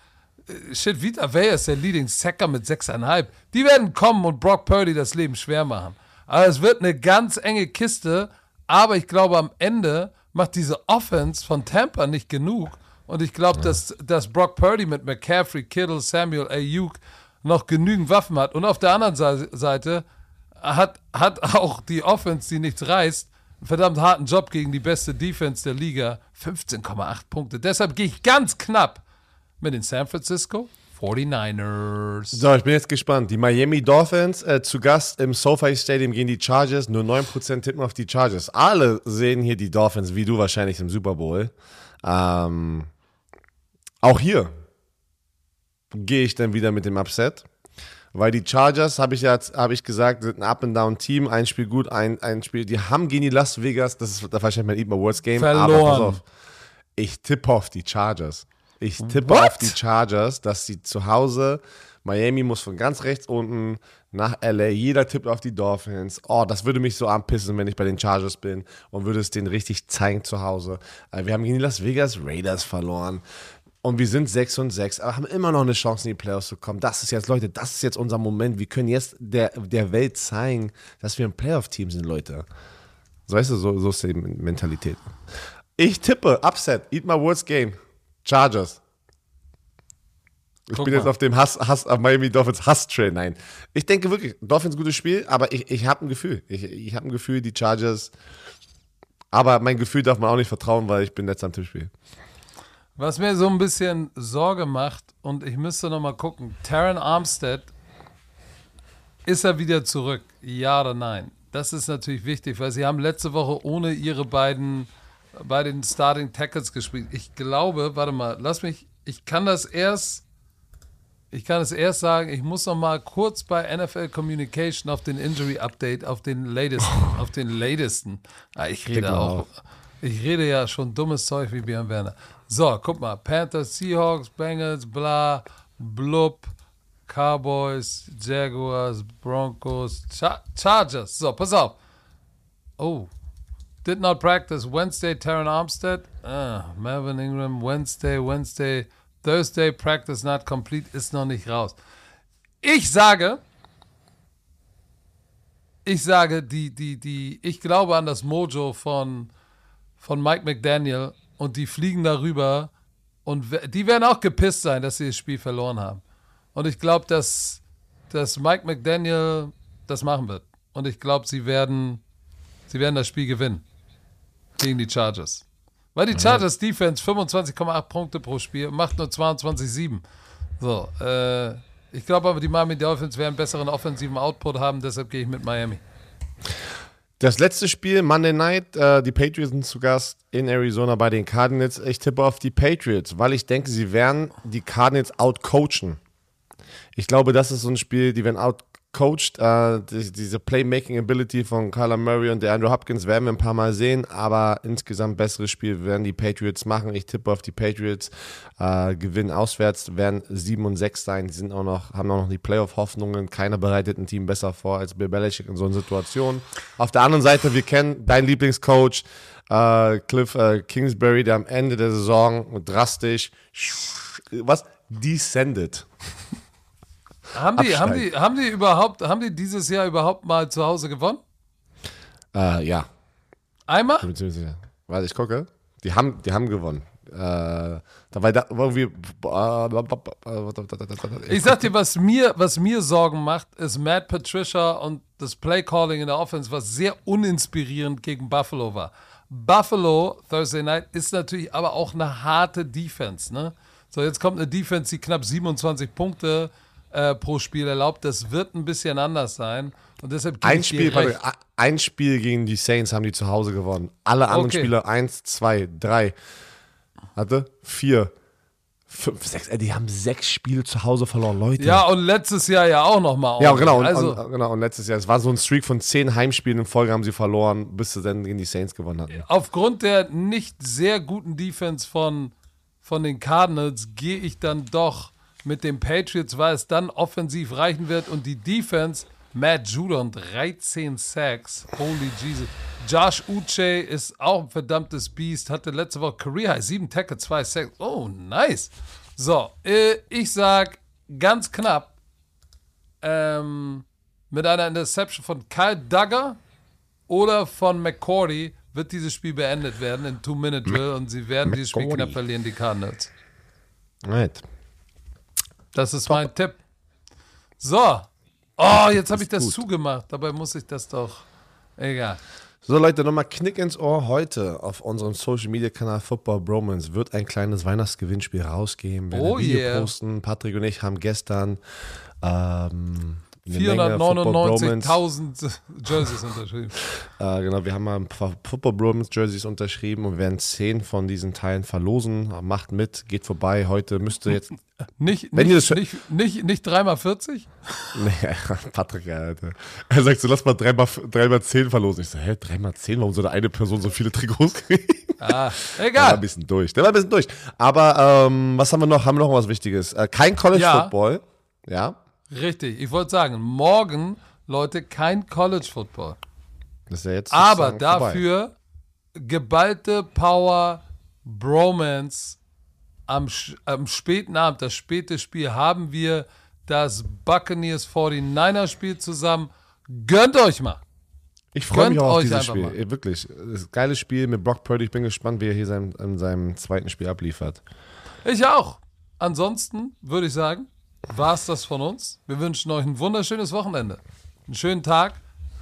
Shit, Vita Vea ist der Leading Sacker mit 6,5. Die werden kommen und Brock Purdy das Leben schwer machen. Aber es wird eine ganz enge Kiste. Aber ich glaube, am Ende macht diese Offense von Tampa nicht genug. Und ich glaube, dass, dass Brock Purdy mit McCaffrey, Kittle, Samuel, Ayuk noch genügend Waffen hat. Und auf der anderen Sei- Seite hat, hat auch die Offense, die nichts reißt, einen verdammt harten Job gegen die beste Defense der Liga. 15,8 Punkte. Deshalb gehe ich ganz knapp mit den San Francisco 49ers. So, ich bin jetzt gespannt. Die Miami Dolphins äh, zu Gast im SoFi Stadium gegen die Chargers. Nur 9% tippen auf die Chargers. Alle sehen hier die Dolphins, wie du wahrscheinlich im Super Bowl. Ähm, auch hier gehe ich dann wieder mit dem Upset. Weil die Chargers, habe ich ja habe ich gesagt, sind ein Up-and-Down-Team. Ein Spiel gut, ein, ein Spiel. Die haben gegen die Las Vegas, das ist wahrscheinlich mein Eat My Words Game. Aber Verloren. pass auf, ich tippe auf die Chargers. Ich tippe What? auf die Chargers, dass sie zu Hause, Miami muss von ganz rechts unten nach LA, jeder tippt auf die Dolphins. Oh, das würde mich so anpissen, wenn ich bei den Chargers bin und würde es denen richtig zeigen zu Hause. Äh, Wir haben gegen die Las Vegas Raiders verloren. Und wir sind 6 und 6, aber haben immer noch eine Chance, in die Playoffs zu kommen. Das ist jetzt, Leute, das ist jetzt unser Moment. Wir können jetzt der, der Welt zeigen, dass wir ein Playoff-Team sind, Leute. So weißt du, so, so ist die Mentalität. Ich tippe, Upset, Eat My Words Game, Chargers. Ich Guck bin jetzt mal. auf dem Hass, Hass, auf Miami Dolphins Hass-Train. Nein. Ich denke wirklich, Dolphins gutes Spiel, aber ich, ich habe ein Gefühl. Ich, ich habe ein Gefühl, die Chargers. Aber mein Gefühl darf man auch nicht vertrauen, weil ich bin letzter am Tippspiel. Was mir so ein bisschen Sorge macht, und ich müsste noch mal gucken, Taron Armstead, ist er wieder zurück? Ja oder nein? Das ist natürlich wichtig, weil sie haben letzte Woche ohne ihre beiden bei den Starting Tackles gespielt. Ich glaube, warte mal, lass mich, ich kann das erst, ich kann es erst sagen, ich muss noch mal kurz bei NFL Communication auf den Injury Update, auf den latesten, auf den latesten. Ah, ich rede auch. Ich rede ja schon dummes Zeug wie Björn Werner. So, guck mal. Panthers, Seahawks, Bengals, bla, blub, Cowboys, Jaguars, Broncos, Char Chargers. So, pass auf. Oh. Did not practice Wednesday, Taron Armstead. Ah, Melvin Ingram, Wednesday, Wednesday, Thursday, practice not complete, ist noch nicht raus. Ich sage, ich sage, die, die, die, ich glaube an das Mojo von, von Mike McDaniel und die fliegen darüber und die werden auch gepisst sein, dass sie das Spiel verloren haben. Und ich glaube, dass, dass Mike McDaniel das machen wird. Und ich glaube, sie werden, sie werden das Spiel gewinnen gegen die Chargers. Weil die Chargers Defense 25,8 Punkte pro Spiel macht nur 22,7. So, äh, ich glaube aber, die Miami Dolphins werden besseren offensiven Output haben, deshalb gehe ich mit Miami. Das letzte Spiel, Monday Night, äh, die Patriots sind zu Gast in Arizona bei den Cardinals. Ich tippe auf die Patriots, weil ich denke, sie werden die Cardinals outcoachen. Ich glaube, das ist so ein Spiel, die werden out, coacht. Äh, die, diese Playmaking-Ability von Kyler Murray und der Andrew Hopkins werden wir ein paar Mal sehen, aber insgesamt besseres Spiel werden die Patriots machen. Ich tippe auf die Patriots. Äh, gewinnen auswärts, werden 7 und 6 sein. Die sind auch noch, haben auch noch die Playoff-Hoffnungen. Keiner bereitet ein Team besser vor als Bill Belichick in so einer Situation. Auf der anderen Seite, wir kennen deinen Lieblingscoach, äh, Cliff äh, Kingsbury, der am Ende der Saison drastisch was descended. Haben die, haben, die, haben die überhaupt, haben die dieses Jahr überhaupt mal zu Hause gewonnen? Äh, ja. Einmal? Warte, ich gucke. Die haben, die haben gewonnen. Äh, da war da irgendwie. Ich sag dir, was mir, was mir Sorgen macht, ist Matt Patricia und das Playcalling in der Offense, was sehr uninspirierend gegen Buffalo war. Buffalo Thursday Night ist natürlich aber auch eine harte Defense. Ne? So, jetzt kommt eine Defense, die knapp 27 Punkte äh, pro Spiel erlaubt. Das wird ein bisschen anders sein. Und deshalb ein Spiel, warte, ein Spiel gegen die Saints haben die zu Hause gewonnen. Alle anderen okay. Spiele eins, zwei, drei, hatte vier, fünf, sechs. Äh, die haben sechs Spiele zu Hause verloren, Leute. Ja, und letztes Jahr ja auch nochmal. Ja, genau. Und, also, und, genau. Und letztes Jahr, es war so ein Streak von zehn Heimspielen in Folge haben sie verloren, bis sie dann gegen die Saints gewonnen hatten. Aufgrund der nicht sehr guten Defense von, von den Cardinals gehe ich dann doch mit den Patriots, weil es dann offensiv reichen wird und die Defense, Matt Judon, 13 Sacks, holy Jesus. Josh Uche ist auch ein verdammtes Biest, hatte letzte Woche Career High, 7 Tackle, 2 Sacks, oh nice. So, äh, ich sag ganz knapp, ähm, mit einer Interception von Kyle Duggar oder von McCordy wird dieses Spiel beendet werden in Two-Minute-Drill und sie werden dieses Spiel knapp verlieren, die Cardinals. Right. Das ist Top. mein Tipp. So. Oh, jetzt habe ich das gut. zugemacht. Dabei muss ich das doch. Egal. So, Leute, nochmal Knick ins Ohr. Heute auf unserem Social Media Kanal Football Bromance wird ein kleines Weihnachtsgewinnspiel rausgehen. Wir oh, Video yeah. posten. Patrick und ich haben gestern ähm, 499.000 Jerseys unterschrieben. äh, genau, wir haben mal ein paar Football Bromans Jerseys unterschrieben und werden zehn von diesen Teilen verlosen. Macht mit, geht vorbei. Heute müsste jetzt. Nicht, wenn nicht, ihr nicht, nicht, nicht 3x40? Nee, Patrick, Alter. Er sagt so, lass mal 3x, 3x10 verlosen. Ich so, hä, 3x10? Warum soll eine Person so viele Trikots kriegen? Ah, egal. Der war ein bisschen durch. Der war ein bisschen durch. Aber ähm, was haben wir noch? Haben wir noch was Wichtiges? Äh, kein College ja. Football. Ja. Richtig, ich wollte sagen, morgen, Leute, kein College Football. Das ist ja jetzt Aber dafür vorbei. geballte Power, Bromance am, am späten Abend, das späte Spiel, haben wir das Buccaneers 49er Spiel zusammen. Gönnt euch mal. Ich freue mich auch auf dieses Spiel. Mal. Wirklich. Das geiles Spiel mit Brock Purdy. Ich bin gespannt, wie er hier sein, in seinem zweiten Spiel abliefert. Ich auch. Ansonsten würde ich sagen, war es das von uns. Wir wünschen euch ein wunderschönes Wochenende. Einen schönen Tag.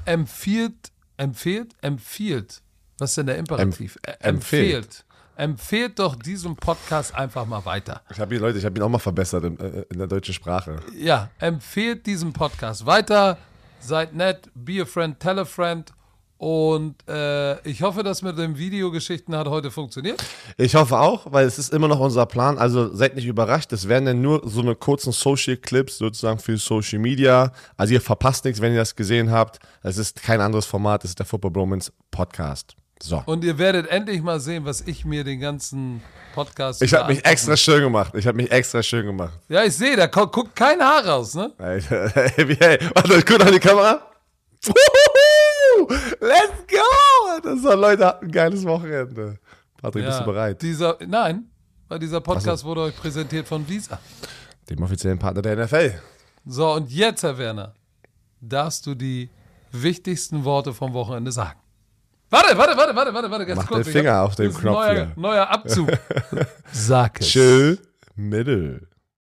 Empfiehlt, empfiehlt, empfiehlt. Was ist denn der Imperativ? Em empfiehlt. Empfehlt doch diesen Podcast einfach mal weiter. Ich habe ihn, Leute, ich habe ihn auch mal verbessert in, äh, in der deutschen Sprache. Ja, empfehlt diesen Podcast weiter. Seid nett, be a friend, tell a friend und äh, ich hoffe, dass mit den Videogeschichten hat heute funktioniert. Ich hoffe auch, weil es ist immer noch unser Plan. Also seid nicht überrascht. Es werden dann nur so eine kurzen Social Clips sozusagen für Social Media. Also ihr verpasst nichts, wenn ihr das gesehen habt. Es ist kein anderes Format. Es ist der Football Bromance Podcast. So. Und ihr werdet endlich mal sehen, was ich mir den ganzen Podcast. Ich habe mich extra schön gemacht. Ich habe mich extra schön gemacht. Ja, ich sehe, da guckt kein Haar raus, ne? Hey, hey, hey, warte, ich gucke an die Kamera. Let's go! Das war, Leute, hatten ein geiles Wochenende. Patrick, ja, bist du bereit? Dieser, nein, weil dieser Podcast so. wurde euch präsentiert von Visa. Dem offiziellen Partner der NFL. So, und jetzt, Herr Werner, darfst du die wichtigsten Worte vom Wochenende sagen. Warte, warte, warte, warte, warte, warte, ganz Mach kurz. den Finger auf dem Knopf neuer, neuer Abzug. Sag es. Chill, Mittel.